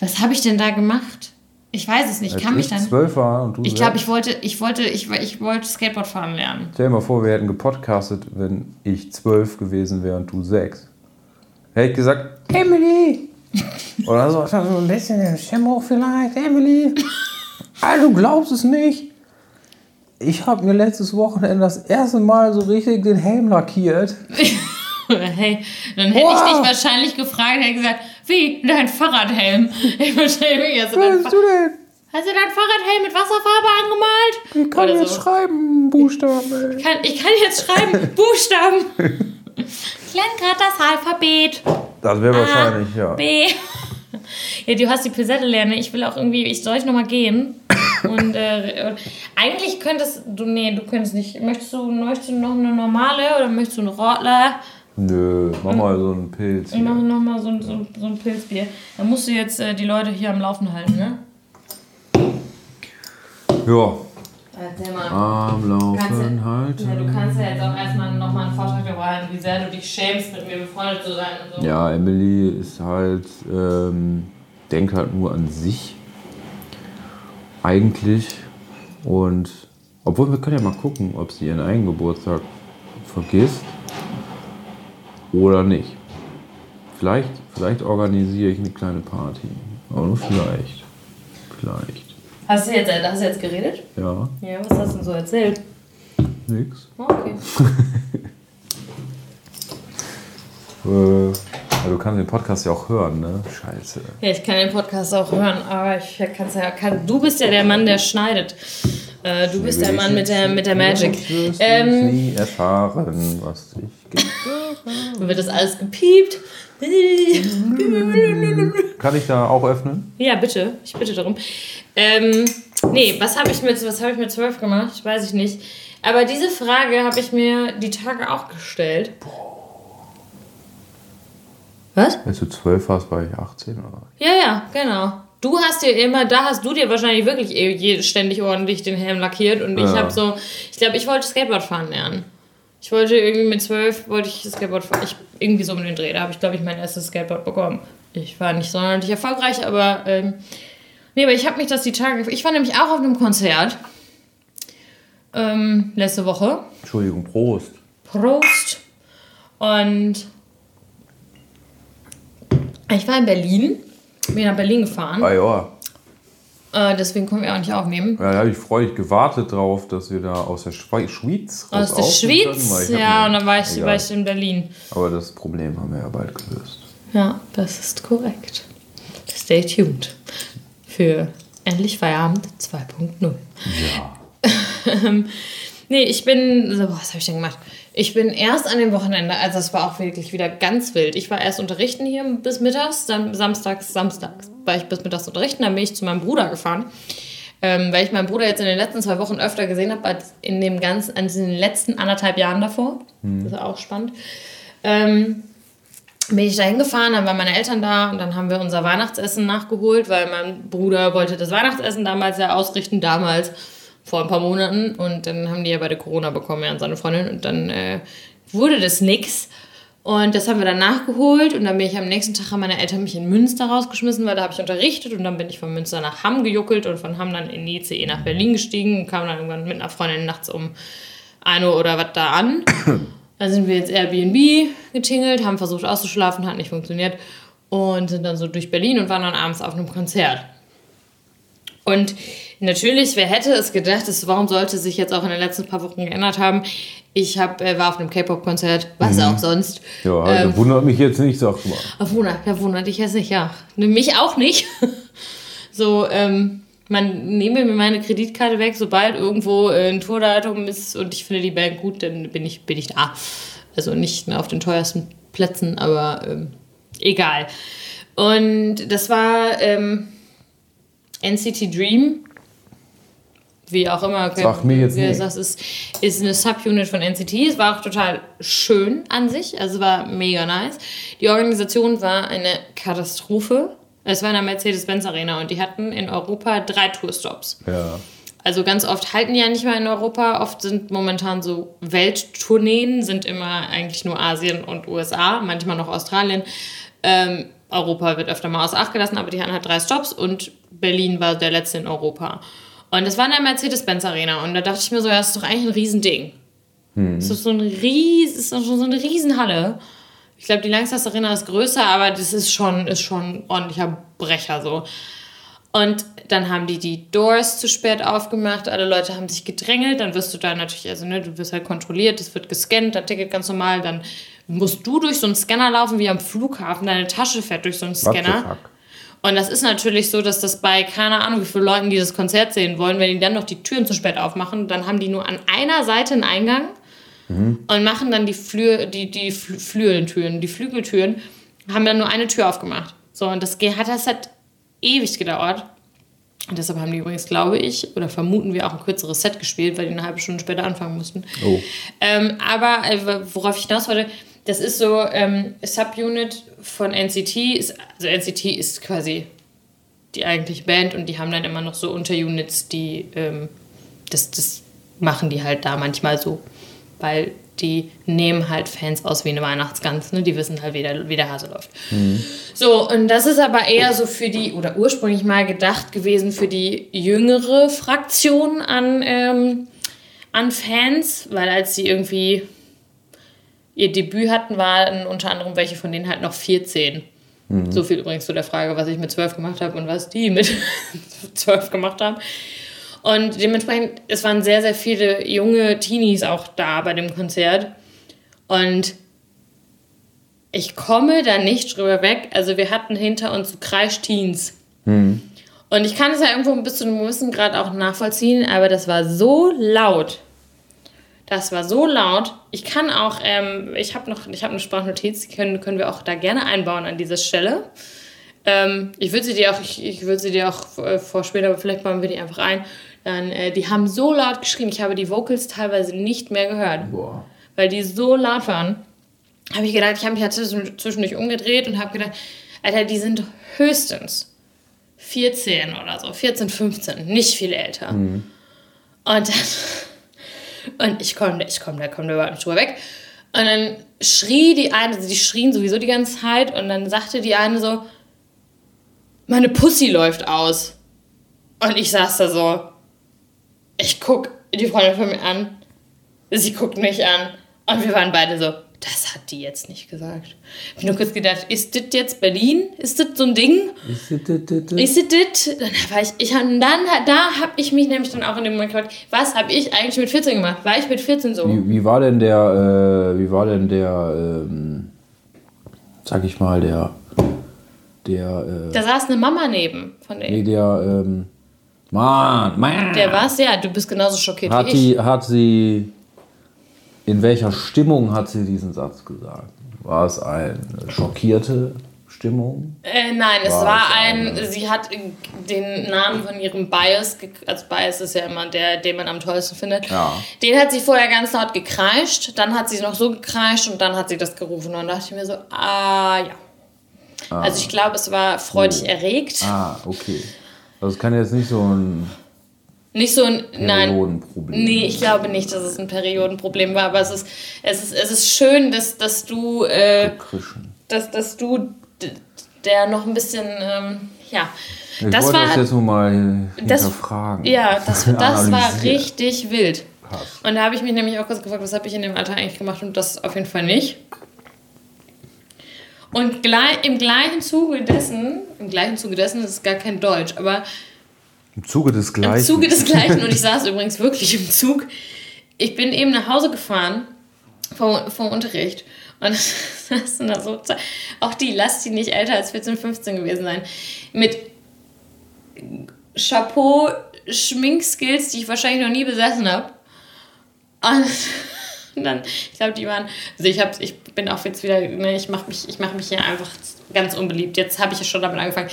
was habe ich denn da gemacht? Ich weiß es nicht, Als kann mich ich dann... zwölf war und du Ich glaube, ich wollte, ich wollte, ich, ich wollte Skateboard fahren lernen. Stell dir mal vor, wir hätten gepodcastet, wenn ich zwölf gewesen wäre und du sechs. Hätte ich gesagt, Emily! [laughs] Oder so, so ein bisschen den Schimmel vielleicht, Emily! Ah, du glaubst es nicht! Ich habe mir letztes Wochenende das erste Mal so richtig den Helm lackiert. [laughs] Hey, dann hätte ich dich wahrscheinlich gefragt, hätte gesagt, wie, dein Fahrradhelm? Ich verstehe mich also Was Fa du denn? Hast du dein Fahrradhelm mit Wasserfarbe angemalt? Ich kann Oder jetzt so. schreiben, Buchstaben. Ich kann, ich kann jetzt schreiben, [laughs] Buchstaben. [laughs] Ich lerne gerade das Alphabet. Das wäre wahrscheinlich, ja. B. Ja, du hast die Pisette lernen. Ich will auch irgendwie, ich soll ich noch mal gehen. Und äh, eigentlich könntest du, nee, du könntest nicht. Möchtest du, möchtest du noch eine normale oder möchtest du eine Rotler? Nö, mach mal so einen Pilz. Ich mache Hier. noch mal so, ein- so, ein- so ein Pilzbier. Da musst du jetzt äh, die Leute hier am Laufen halten, ne? Ja, Erzähl mal. am Laufen Kannst halten. Ja, du kannst ja jetzt auch erstmal nochmal einen Vortrag darüber halten, wie sehr du dich schämst, mit mir befreundet zu sein und so. Ja, Emily ist halt, ähm, denkt halt nur an sich. Eigentlich. Und obwohl wir können ja mal gucken, ob sie ihren eigenen Geburtstag vergisst oder nicht. Vielleicht, vielleicht organisiere ich eine kleine Party. Aber nur vielleicht. Vielleicht. Hast du jetzt, hast du jetzt geredet? Ja, Ja, was hast du denn so erzählt? nix. Oh, okay. [laughs] Äh, ja, du kannst den Podcast ja auch hören, ne? Scheiße. Ja, ich kann den Podcast auch hören, aber ich kann's ja, kann, du bist ja der Mann, der schneidet. Äh, du bist der Mann mit der, mit der Magic. Wirst Ähm, nie erfahren, was ich gibt. wird das alles gepiept? [laughs] Kann ich da auch öffnen? Ja, bitte. Ich bitte darum. Ähm, nee, was habe ich mit was habe ich mit gemacht? Weiß ich nicht. Aber diese Frage habe ich mir die Tage auch gestellt. Was? Als du zwölf warst, war ich 18 oder? Ja, ja, genau. Du hast dir immer, da hast du dir wahrscheinlich wirklich eh ständig ordentlich den Helm lackiert und ich Ja. habe so, ich glaube, ich wollte Skateboard fahren lernen. Ich wollte irgendwie mit zwölf, wollte ich Skateboard fahren. Ich, irgendwie so um den Dreh, da habe ich, glaube ich, mein erstes Skateboard bekommen. Ich war nicht sonderlich erfolgreich, aber, ähm, nee, aber ich habe mich das die Tage, ich war nämlich auch auf einem Konzert, ähm, letzte Woche. Entschuldigung, Prost. Prost. Und ich war in Berlin, bin nach Berlin gefahren. Ah ja. Äh, deswegen können wir auch nicht aufnehmen. Ja, da habe ich freudig gewartet drauf, dass wir da aus der Schweiz, Schweiz Aus der Schweiz, ja, und dann war ich, Egal. war ich in Berlin. Aber das Problem haben wir ja bald gelöst. Ja, das ist korrekt. Stay tuned für Endlich Feierabend 2.0. Ja. [laughs] Nee, ich bin, so, was habe ich denn gemacht? Ich bin erst an dem Wochenende, also es war auch wirklich wieder ganz wild. Ich war erst unterrichten hier bis mittags, dann samstags, samstags war ich bis mittags unterrichten, dann bin ich zu meinem Bruder gefahren. Ähm, weil ich meinen Bruder jetzt in den letzten zwei Wochen öfter gesehen habe als in dem ganzen, an den letzten anderthalb Jahren davor. Das ist auch spannend. Ähm, bin ich da hingefahren, dann waren meine Eltern da und dann haben wir unser Weihnachtsessen nachgeholt, weil mein Bruder wollte das Weihnachtsessen damals ja ausrichten, damals vor ein paar Monaten und dann haben die ja beide Corona bekommen, er und seine Freundin und dann äh, wurde das nix und das haben wir dann nachgeholt und dann bin ich am nächsten Tag haben meine Eltern mich in Münster rausgeschmissen, weil da habe ich unterrichtet und dann bin ich von Münster nach Hamm gejuckelt und von Hamm dann in die ICE nach Berlin gestiegen und kam dann irgendwann mit einer Freundin nachts um 1 Uhr oder was da an. Dann sind wir jetzt Airbnb getingelt, haben versucht auszuschlafen, hat nicht funktioniert und sind dann so durch Berlin und waren dann abends auf einem Konzert. Und natürlich, wer hätte es gedacht, das, warum sollte sich jetzt auch in den letzten paar Wochen geändert haben? Ich hab, äh, war auf einem K-Pop-Konzert, was auch sonst. Ja, halt, Ähm, wundert mich jetzt nicht, sag mal. Ach, wundert, ja, wundert dich jetzt nicht, ja. Mich auch nicht. [laughs] so, ähm, man nehme mir meine Kreditkarte weg, sobald irgendwo äh, ein Tourdatum ist und ich finde die Band gut, dann bin ich, bin ich da. Also nicht auf den teuersten Plätzen, aber ähm, egal. Und das war ähm, NCT Dream. Wie auch immer. Sag mir jetzt nicht. Das ist, ist eine Subunit von NCT. Es war auch total schön an sich. Also war mega nice. Die Organisation war eine Katastrophe. Es war in der Mercedes-Benz Arena und die hatten in Europa drei Tourstops. Ja. Also ganz oft halten die ja nicht mehr in Europa. Oft sind momentan so Welttourneen, sind immer eigentlich nur Asien und USA, manchmal noch Australien. Ähm, Europa wird öfter mal außer Acht gelassen, aber die hatten halt drei Stops und Berlin war der letzte in Europa. Und das war in der Mercedes-Benz Arena und da dachte ich mir so, ja, das ist doch eigentlich ein Riesending. Das ist so ein ries, ist doch schon so eine Riesenhalle. Ich glaube, die Langsast Arena ist größer, aber das ist schon, ist schon ein ordentlicher Brecher so. Und dann haben die die Doors zu spät aufgemacht, alle Leute haben sich gedrängelt, dann wirst du da natürlich, also ne, du wirst halt kontrolliert, es wird gescannt, dein Ticket ganz normal, dann musst du durch so einen Scanner laufen wie am Flughafen, deine Tasche fährt durch so einen Scanner. Und das ist natürlich so, dass das bei keine Ahnung, wie viele Leuten, die das Konzert sehen wollen, wenn die dann noch die Türen zu spät aufmachen, dann haben die nur an einer Seite einen Eingang und machen dann die, Flü die, die Flü Flügeltüren, die Flügeltüren, haben dann nur eine Tür aufgemacht. So, und das hat das hat ewig gedauert. Und deshalb haben die übrigens, glaube ich, oder vermuten wir auch ein kürzeres Set gespielt, weil die eine halbe Stunde später anfangen mussten. Oh. Ähm, aber äh, worauf ich hinaus wollte, das ist so ähm, Subunit von NCT. Ist, also NCT ist quasi die eigentliche Band und die haben dann immer noch so Unterunits, die ähm, das, das machen die halt da manchmal so, weil die nehmen halt Fans aus wie eine Weihnachtsgans, ne? Die wissen halt, wie der, wie der Hase läuft. So, und das ist aber eher so für die, oder ursprünglich mal gedacht gewesen für die jüngere Fraktion an, ähm, an Fans, weil als sie irgendwie ihr Debüt hatten, waren unter anderem welche von denen halt noch 14. So viel übrigens zu der Frage, was ich mit 12 gemacht habe und was die mit [laughs] 12 gemacht haben. Und dementsprechend, es waren sehr, sehr viele junge Teenies auch da bei dem Konzert. Und ich komme da nicht drüber weg. Also wir hatten hinter uns so Kreisch-Teens. Und ich kann es ja irgendwo bis zu einem gewissen Grad auch nachvollziehen, aber das war so laut. Das war so laut. Ich kann auch, ähm, ich habe noch, ich habe eine Sprachnotiz, die können, können wir auch da gerne einbauen an dieser Stelle. Ähm, ich würde sie dir auch, ich, ich würde sie dir auch äh, vorspielen, aber vielleicht bauen wir die einfach ein. Dann, äh, die haben so laut geschrien, ich habe die Vocals teilweise nicht mehr gehört, Boah. weil die so laut waren. Habe ich gedacht, ich habe mich zwischen- zwischendurch umgedreht und habe gedacht, Alter, die sind höchstens 14 oder so, 14, 15, nicht viel älter. Und dann, [laughs] und ich komme, ich komme, da kommt überhaupt nicht drüber weg. Und dann schrie die eine, also die schrien sowieso die ganze Zeit und dann sagte die eine so, meine Pussy läuft aus. Und ich saß da so, ich guck die Freundin von mir an, sie guckt mich an und wir waren beide so, das hat die jetzt nicht gesagt. Ich hab nur kurz gedacht, ist das jetzt Berlin? Ist das so ein Ding? Ist das- das- das- das- Ist es das? Dann war ich, ich dann, da habe ich mich nämlich dann auch in dem Moment gefragt, was habe ich eigentlich mit 14 gemacht? War ich mit 14 so? Wie, wie war denn der, äh, wie war denn der, ähm, sag ich mal, der, der, äh, Da saß eine Mama neben von nee, denen. der, ähm, Mann, Mann. Der war's, ja, du bist genauso schockiert Hat, wie ich. die, hat sie, in welcher Stimmung hat sie diesen Satz gesagt? War es eine schockierte Stimmung? Äh, nein, es War war es ein, eine- sie hat den Namen von ihrem Bias, also Bias ist ja immer der, den man am tollsten findet. Ja. Den hat sie vorher ganz laut gekreischt, dann hat sie noch so gekreischt und dann hat sie das gerufen. Und dann dachte ich mir so, ah ja. Also ich glaube, es war freudig erregt. Ah, okay. Also es kann jetzt nicht so ein Nicht so ein, nein. Periodenproblem Nee, ich glaube nicht, dass es ein Periodenproblem war, aber es ist, es ist, es ist schön, dass, dass du, äh, dass, dass du der noch ein bisschen, ähm, ja. Ich das wollte war, das jetzt nur mal das- hinterfragen. ja, das, [laughs] das war richtig wild. Krass. Und da habe ich mich nämlich auch kurz gefragt, was habe ich in dem Alter eigentlich gemacht und das auf jeden Fall nicht. Und gleich, im gleichen Zuge dessen, im gleichen Zuge dessen, das ist gar kein Deutsch, aber Im Zuge des Gleichen. Im Zuge des Gleichen, und ich [laughs] saß übrigens wirklich im Zug. Ich bin eben nach Hause gefahren vom, vom Unterricht. Und [laughs] das sind da so, auch die, lasst die nicht älter als 14, 15 gewesen sein. Mit Chapeau Schminkskills, die ich wahrscheinlich noch nie besessen habe. [laughs] Und dann, ich glaube, die waren, also ich, hab, ich bin auch jetzt wieder, ne, ich mache mich, ich mach mich hier einfach ganz unbeliebt. Jetzt habe ich ja schon damit angefangen.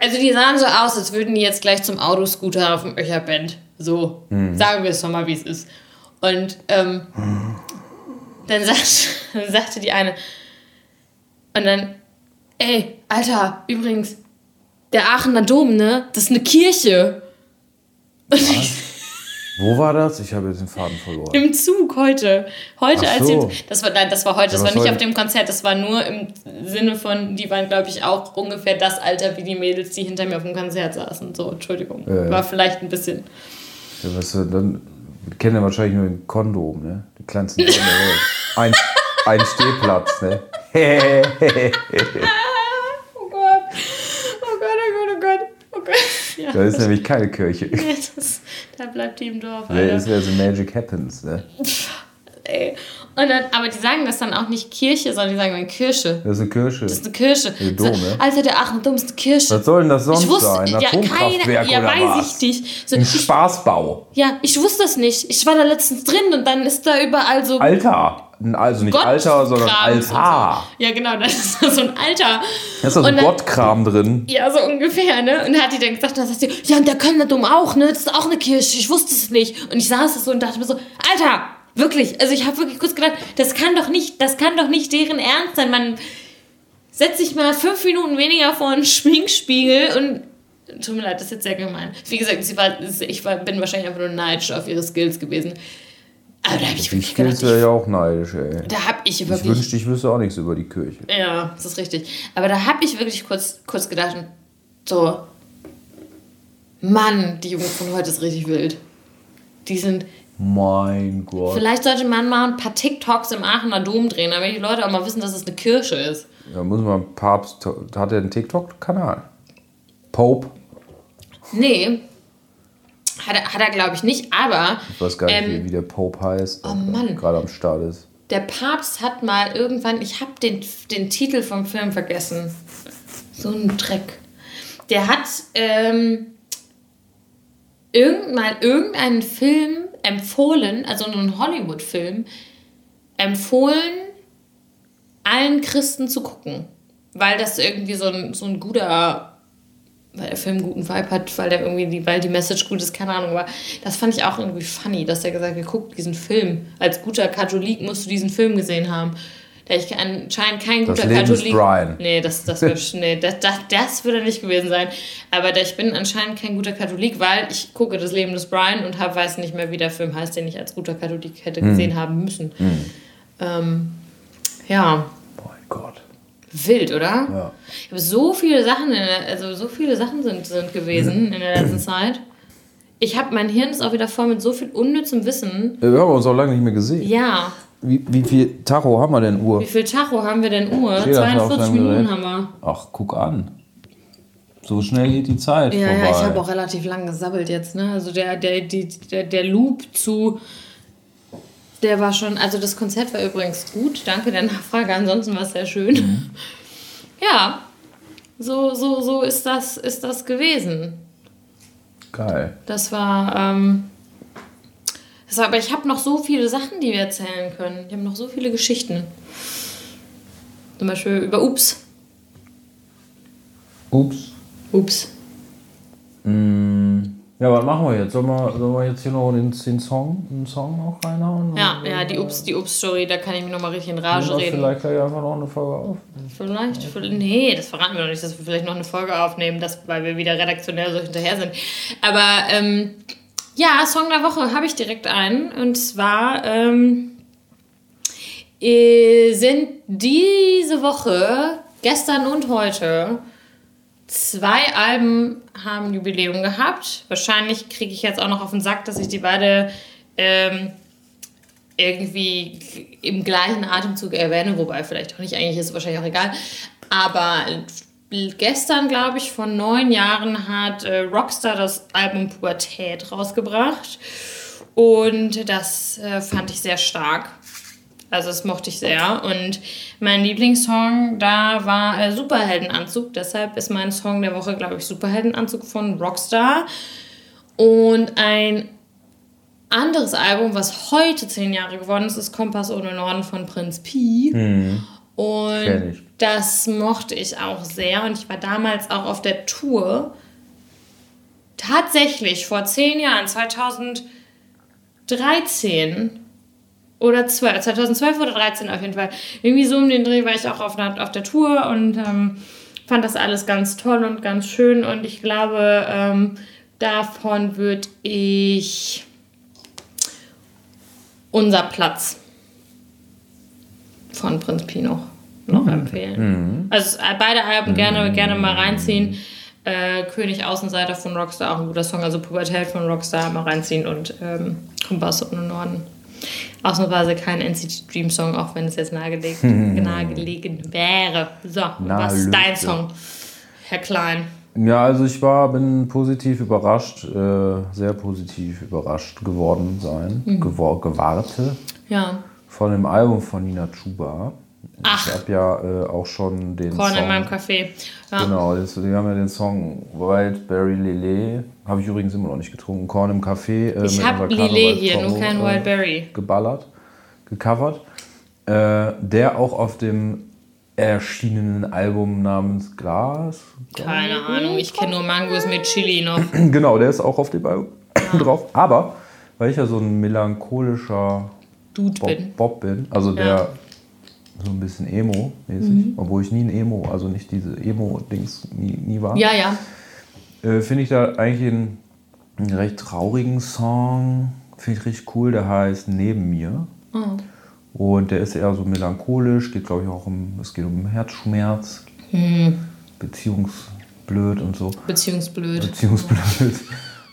Also die sahen so aus, als würden die jetzt gleich zum Autoscooter auf dem Öcherband. So, mhm. sagen wir es doch mal, wie es ist. Und ähm, dann, sagt, [laughs] dann sagte die eine, und dann, ey, Alter, übrigens, der Aachener Dom, ne, das ist eine Kirche. Und ich, wo war das? Ich habe jetzt den Faden verloren. Im Zug heute. Heute, Ach als so. das war, nein, das war heute, das ja, war nicht auf dem Konzert, das war nur im Sinne von, die waren, glaube ich, auch ungefähr das Alter wie die Mädels, die hinter mir auf dem Konzert saßen. So, Entschuldigung. Äh. War vielleicht ein bisschen. Ja, was, dann kennen ja wahrscheinlich nur den Kondom, ne? Die kleinsten Kondom ein, ein Stehplatz, ne? [laughs] [laughs] oh Gott. Oh Gott, oh Gott, oh Gott. Oh Gott. Ja. Da ist nämlich keine Kirche. [laughs] Ja, das, da bleibt die im Dorf. Alter. Das wäre so Magic Happens, ne? Ey. Und dann, aber die sagen das dann auch nicht Kirche, sondern die sagen dann Kirche. Das ist eine Kirche. Das ist eine Kirche. Eine Dom, Alter, der Aachen Dom ist eine Kirche. Was soll denn das sonst wusste, sein? Ein ja, keine, ja, weiß was? ich nicht. So, ein Spaßbau. Ja, ich wusste das nicht. Ich war da letztens drin und dann ist da überall so... Alter. Also nicht Alter, sondern Altar. So. Ja, genau, das ist [laughs] so ein Alter. Da ist da so ein Gottkram drin. Ja, so ungefähr, ne? Und hat die dann gesagt, dann sagt sie, ja, und der Kölner Dom auch, ne? Das ist auch eine Kirche. Ich wusste es nicht. Und ich saß da so und dachte mir so, Alter, Wirklich, also ich habe wirklich kurz gedacht, das kann doch nicht, das kann doch nicht deren Ernst sein. Man setzt sich mal fünf Minuten weniger vor einen Schminkspiegel und tut mir leid, das ist jetzt sehr gemein. Wie gesagt, sie war, ich war, bin wahrscheinlich einfach nur neidisch auf ihre Skills gewesen. Aber da habe ich wirklich gedacht. Skills wäre ja auch neidisch, ey. Da habe ich wirklich. Ich wünschte, ich wüsste auch nichts über die Kirche. Ja, das ist richtig. Aber da habe ich wirklich kurz, kurz gedacht, so, Mann, die Jugend von heute ist richtig wild. Die sind, mein Gott. Vielleicht sollte man mal ein paar TikToks im Aachener Dom drehen, damit die Leute auch mal wissen, dass es eine Kirche ist. Ja, muss man Papst. Hat er einen TikTok-Kanal? Pope? Nee. Hat er, hat er glaube ich, nicht, aber. Ich weiß gar nicht, ähm, wie der Pope heißt. Oh Mann. Gerade am Start ist. Der Papst hat mal irgendwann. Ich habe den, den Titel vom Film vergessen. So ein Dreck. Der hat. Ähm, irgendwann irgendeinen Film empfohlen, also einen Hollywood-Film, empfohlen, allen Christen zu gucken. Weil das irgendwie so ein, so ein guter, weil der Film einen guten Vibe hat, weil der irgendwie die, weil die Message gut ist, keine Ahnung. Aber das fand ich auch irgendwie funny, dass er gesagt hat, guck diesen Film. Als guter Katholik musst du diesen Film gesehen haben der ich anscheinend kein guter das Katholik. Brian. Nee, das, das, nee, das, das, das würde nicht gewesen sein. Aber ich bin anscheinend kein guter Katholik, weil ich gucke das Leben des Brian und hab, weiß nicht mehr, wie der Film heißt, den ich als guter Katholik hätte hm. gesehen haben müssen. Hm. Ähm, ja. Mein Gott. Wild, oder? Ja. Ich habe so viele Sachen, der, also so viele Sachen sind, sind gewesen mhm. in der letzten Zeit. Ich habe, mein Hirn ist auch wieder voll mit so viel unnützem Wissen. Wir haben uns auch lange nicht mehr gesehen. Ja. Wie, wie viel Tacho haben wir denn Uhr? Wie viel Tacho haben wir denn Uhr? 42 Minuten haben wir. Ach, guck an. So schnell geht die Zeit ja, vorbei. Ja, ich habe auch relativ lang gesabbelt jetzt. Ne? Also der, der, die, der, der Loop zu... Der war schon... Also das Konzert war übrigens gut. Danke der Nachfrage. Ansonsten war es sehr schön. Mhm. [laughs] Ja, so, so, so ist, das, ist das gewesen. Geil. Das war... Ähm, also, aber ich habe noch so viele Sachen, die wir erzählen können. Ich habe noch so viele Geschichten. Zum Beispiel über Ups. Ups. Ups. Mm, ja, was machen wir jetzt? Sollen wir, sollen wir jetzt hier noch den, den Song, den Song noch reinhauen? Ja, ja, die Ups, die Ups-Story, da kann ich mich noch mal richtig in Rage reden. Vielleicht gleich einfach noch eine Folge auf. Vielleicht, nee, das verraten wir noch nicht, dass wir vielleicht noch eine Folge aufnehmen, das, weil wir wieder redaktionell so hinterher sind. Aber ähm, ja, Song der Woche habe ich direkt einen. Und zwar ähm, äh, sind diese Woche, gestern und heute, zwei Alben haben Jubiläum gehabt. Wahrscheinlich kriege ich jetzt auch noch auf den Sack, dass ich die beide ähm, irgendwie im gleichen Atemzug erwähne, wobei vielleicht auch nicht, eigentlich ist es wahrscheinlich auch egal. Aber gestern, glaube ich, vor neun Jahren hat äh, Rockstar das Album Pubertät rausgebracht. Und das äh, fand ich sehr stark. Also das mochte ich sehr. Und mein Lieblingssong da war äh, Superheldenanzug. Deshalb ist mein Song der Woche, glaube ich, Superheldenanzug von Rockstar. Und ein anderes Album, was heute zehn Jahre geworden ist, ist Kompass ohne Norden von Prinz Pi. Kenn Und ich. Das mochte ich auch sehr. Und ich war damals auch auf der Tour. Tatsächlich vor zehn Jahren, 2013 oder 12, 2012 oder 13 auf jeden Fall. Irgendwie so um den Dreh war ich auch auf, auf der Tour und ähm, fand das alles ganz toll und ganz schön. Und ich glaube, ähm, davon würde ich unser Platz von Prinz Pino noch empfehlen. Also äh, beide Alben gerne, gerne mal reinziehen. Äh, König Außenseiter von Rockstar, auch ein guter Song, also Pubertät von Rockstar mal reinziehen und ähm, Kompass ohne Norden. Ausnahmsweise kein NCT Dream Song, auch wenn es jetzt nahegelegt, [laughs] nahegelegen wäre. So, was ist dein. Song, Herr Klein? Ja, also ich war, bin positiv überrascht, äh, sehr positiv überrascht geworden sein, Mhm. gewor gewarte Ja, von dem Album von Nina Chuba. Ach. Ich habe ja äh, auch schon den Korn Song. in meinem Café. Ja. Genau, das, die haben ja den Song Wildberry Lele, habe ich übrigens immer noch nicht getrunken, Korn im Café. Äh, Ich habe Lillet hier, nur kein äh, Wildberry. geballert, gecovert, äh, der auch auf dem erschienenen Album namens Glas. Keine Ahnung, ich kenne nur Mangos mit Chili noch. [clears throat] Genau, der ist auch auf dem Album drauf. Aber weil ich ja so ein melancholischer Dude Bob, bin. Bob bin, also der so ein bisschen Emo-mäßig, Mhm. obwohl ich nie ein Emo, also nicht diese Emo-Dings nie, nie war. Ja, ja. Äh, Finde ich da eigentlich einen, einen recht traurigen Song. Finde ich richtig cool. Der heißt Neben mir. Oh. Und der ist eher so melancholisch. Geht, glaube ich, auch um, es geht um Herzschmerz. Hm. Beziehungsblöd und so. Beziehungsblöd. Beziehungsblöd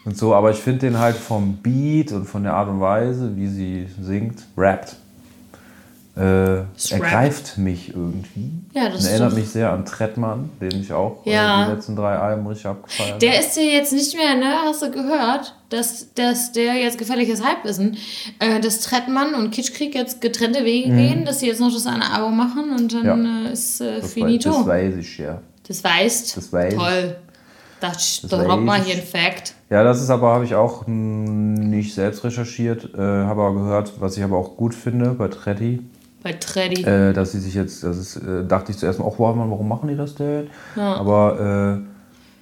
und so. Aber ich finde den halt vom Beat und von der Art und Weise, wie sie singt, rappt, äh, ergreift mich irgendwie. Ja, das Und erinnert mich sehr an Trettmann, den ich auch äh, Ja. die letzten drei Alben richtig Der habe. ist ja jetzt nicht mehr, ne? Hast du gehört, dass, dass der jetzt gefährliches Halbwissen, äh, dass Trettmann und Kitschkrieg jetzt getrennte Wege gehen, dass sie jetzt noch das eine Album machen und dann Mhm. Ja. äh, ist äh, Das, finito. das weiß ich ja. Das weißt. Das weiß ich. Toll. Das, Das das drop weiß mal hier ein Fact. Ja, das ist aber, habe ich auch mh, nicht selbst recherchiert, äh, habe aber gehört, was ich aber auch gut finde bei Tretti, Bei Treddy. äh, dass sie sich jetzt, das ist, äh, dachte ich zuerst mal, Mann, warum machen die das denn? Ja. Aber äh,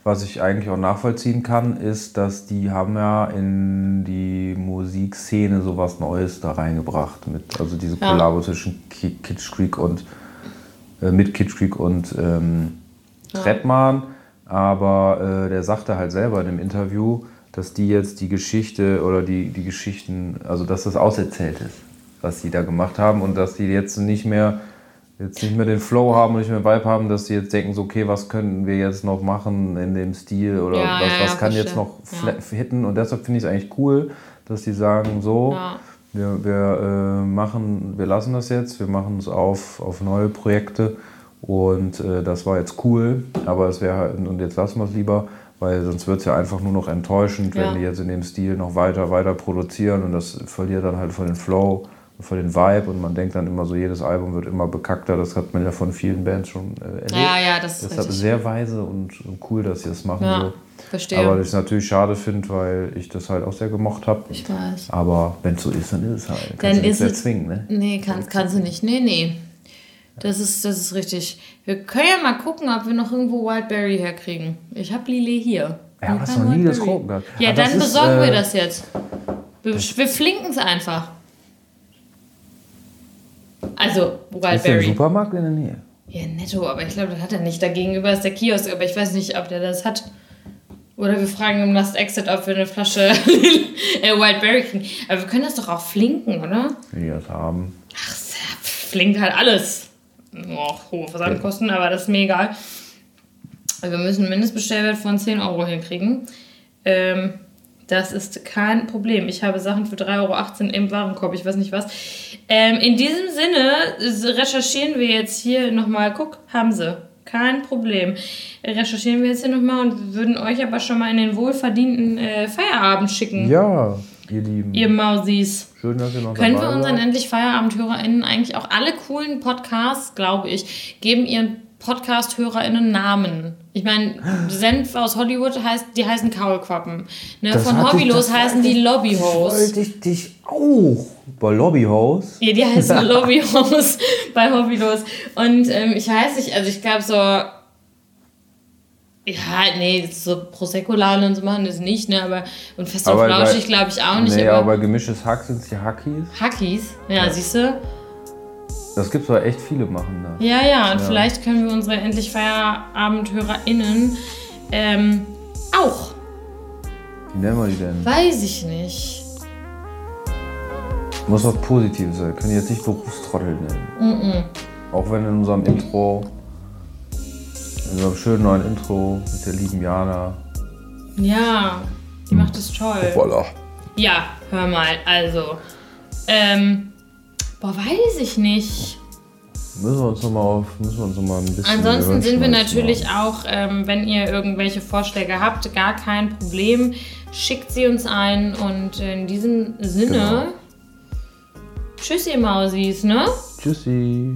was ich eigentlich auch nachvollziehen kann, ist, dass die haben ja in die Musikszene sowas Neues da reingebracht. Mit, also diese Ja. Kollabo zwischen Ki- Kitsch Creek und äh, mit Kitsch Creek und ähm, Trettmann. Aber äh, der sagte halt selber in dem Interview, dass die jetzt die Geschichte oder die, die Geschichten, also dass das auserzählt ist, was sie da gemacht haben und dass die jetzt nicht mehr jetzt nicht mehr den Flow haben und nicht mehr Vibe haben, dass sie jetzt denken, so, okay, was könnten wir jetzt noch machen in dem Stil oder Ja, was, was ja, kann jetzt noch hitten? Und deshalb finde ich es eigentlich cool, dass die sagen, so, Ja. wir, wir äh, machen, wir lassen das jetzt, wir machen es auf, auf neue Projekte und äh, das war jetzt cool, aber es wäre halt, und jetzt lassen wir es lieber, weil sonst wird es ja einfach nur noch enttäuschend, wenn die jetzt in dem Stil noch weiter, weiter produzieren und das verliert dann halt von den Flow, von den Vibe und man denkt dann immer so, jedes Album wird immer bekackter, das hat man ja von vielen Bands schon äh, erlebt. Ja, ja, das ist Deshalb sehr weise und, und cool, dass sie das machen. Ja, so. verstehe. Aber das ich natürlich schade finde, weil ich das halt auch sehr gemocht habe. Ich weiß. Aber wenn es so ist, dann ist es halt. Dann Dann kannst du ist es- zwingen, ne? Nee, kannst, kannst du nicht. Nee, nee. Das ist, das ist richtig. Wir können ja mal gucken, ob wir noch irgendwo Wildberry herkriegen. Ich habe Lillet hier. Ja, hast kein noch nie Wildberry. getrunken gehabt. Ja, Aber das dann ist, besorgen wir äh, das jetzt. Wir, wir flinken es einfach. Also, Ist der Wildberry. Supermarkt in der Nähe? Ja, netto, aber ich glaube, das hat er nicht. Da gegenüber ist der Kiosk, aber ich weiß nicht, ob der das hat. Oder wir fragen im Last Exit, ob wir eine Flasche [laughs] äh, Wildberry kriegen. Aber wir können das doch auch flinken, oder? Wenn das haben. Ach, ja, flinkt halt alles. Oh, hohe Versandkosten, aber das ist mir egal. Wir müssen einen Mindestbestellwert von 10 Euro hinkriegen. Ähm, das ist kein Problem. Ich habe Sachen für 3,18 Euro im Warenkorb, ich weiß nicht was. Ähm, in diesem Sinne recherchieren wir jetzt hier nochmal. Guck, haben sie. Kein Problem. Recherchieren wir jetzt hier nochmal und würden euch aber schon mal in den wohlverdienten äh, Feierabend schicken. Ja. Ihr Lieben. Ihr Mausis. Schön, dass ihr noch Können wir unseren endlich FeierabendhörerInnen eigentlich auch alle coolen Podcasts, glaube ich, geben ihren Podcast-HörerInnen Namen? Ich meine, Senf aus Hollywood heißt, die heißen Kaulquappen. Ne? Das Von ich- Hobbylos heißen die Lobbyhos. Wollte ich dich auch. Bei Lobbyhaus. Ja, die heißen [laughs] Lobbyhos bei Hobbylos. Und ähm, ich weiß nicht, also ich glaube so. Ja, nee, so Prosecco-Laune und so machen das nicht, ne? Aber und fest und flauschig glaube ich auch nicht. nee, aber aber gemischtes Hack sind es die Hackies. Hackies, ja, siehst du? Das gibt's aber echt viele machen da. Ja, ja, und vielleicht können wir unsere endlich FeierabendhörerInnen ähm, auch. Wie nennen wir die denn? Weiß ich nicht. Muss was Positives sein. Können jetzt nicht Berufstrottel nennen. Auch wenn in unserem Intro, in unserem schönen neuen Intro mit der lieben Jana. Ja, die macht es toll. Voila. Ja, hör mal, also. Ähm, boah, weiß ich nicht. Müssen wir uns nochmal auf, müssen wir uns noch mal ein bisschen. Ansonsten sind wir natürlich auch, ähm, wenn ihr irgendwelche Vorschläge habt, gar kein Problem. Schickt sie uns ein und in diesem Sinne. Genau. Tschüss, ihr Mausis, ne? Tschüssi.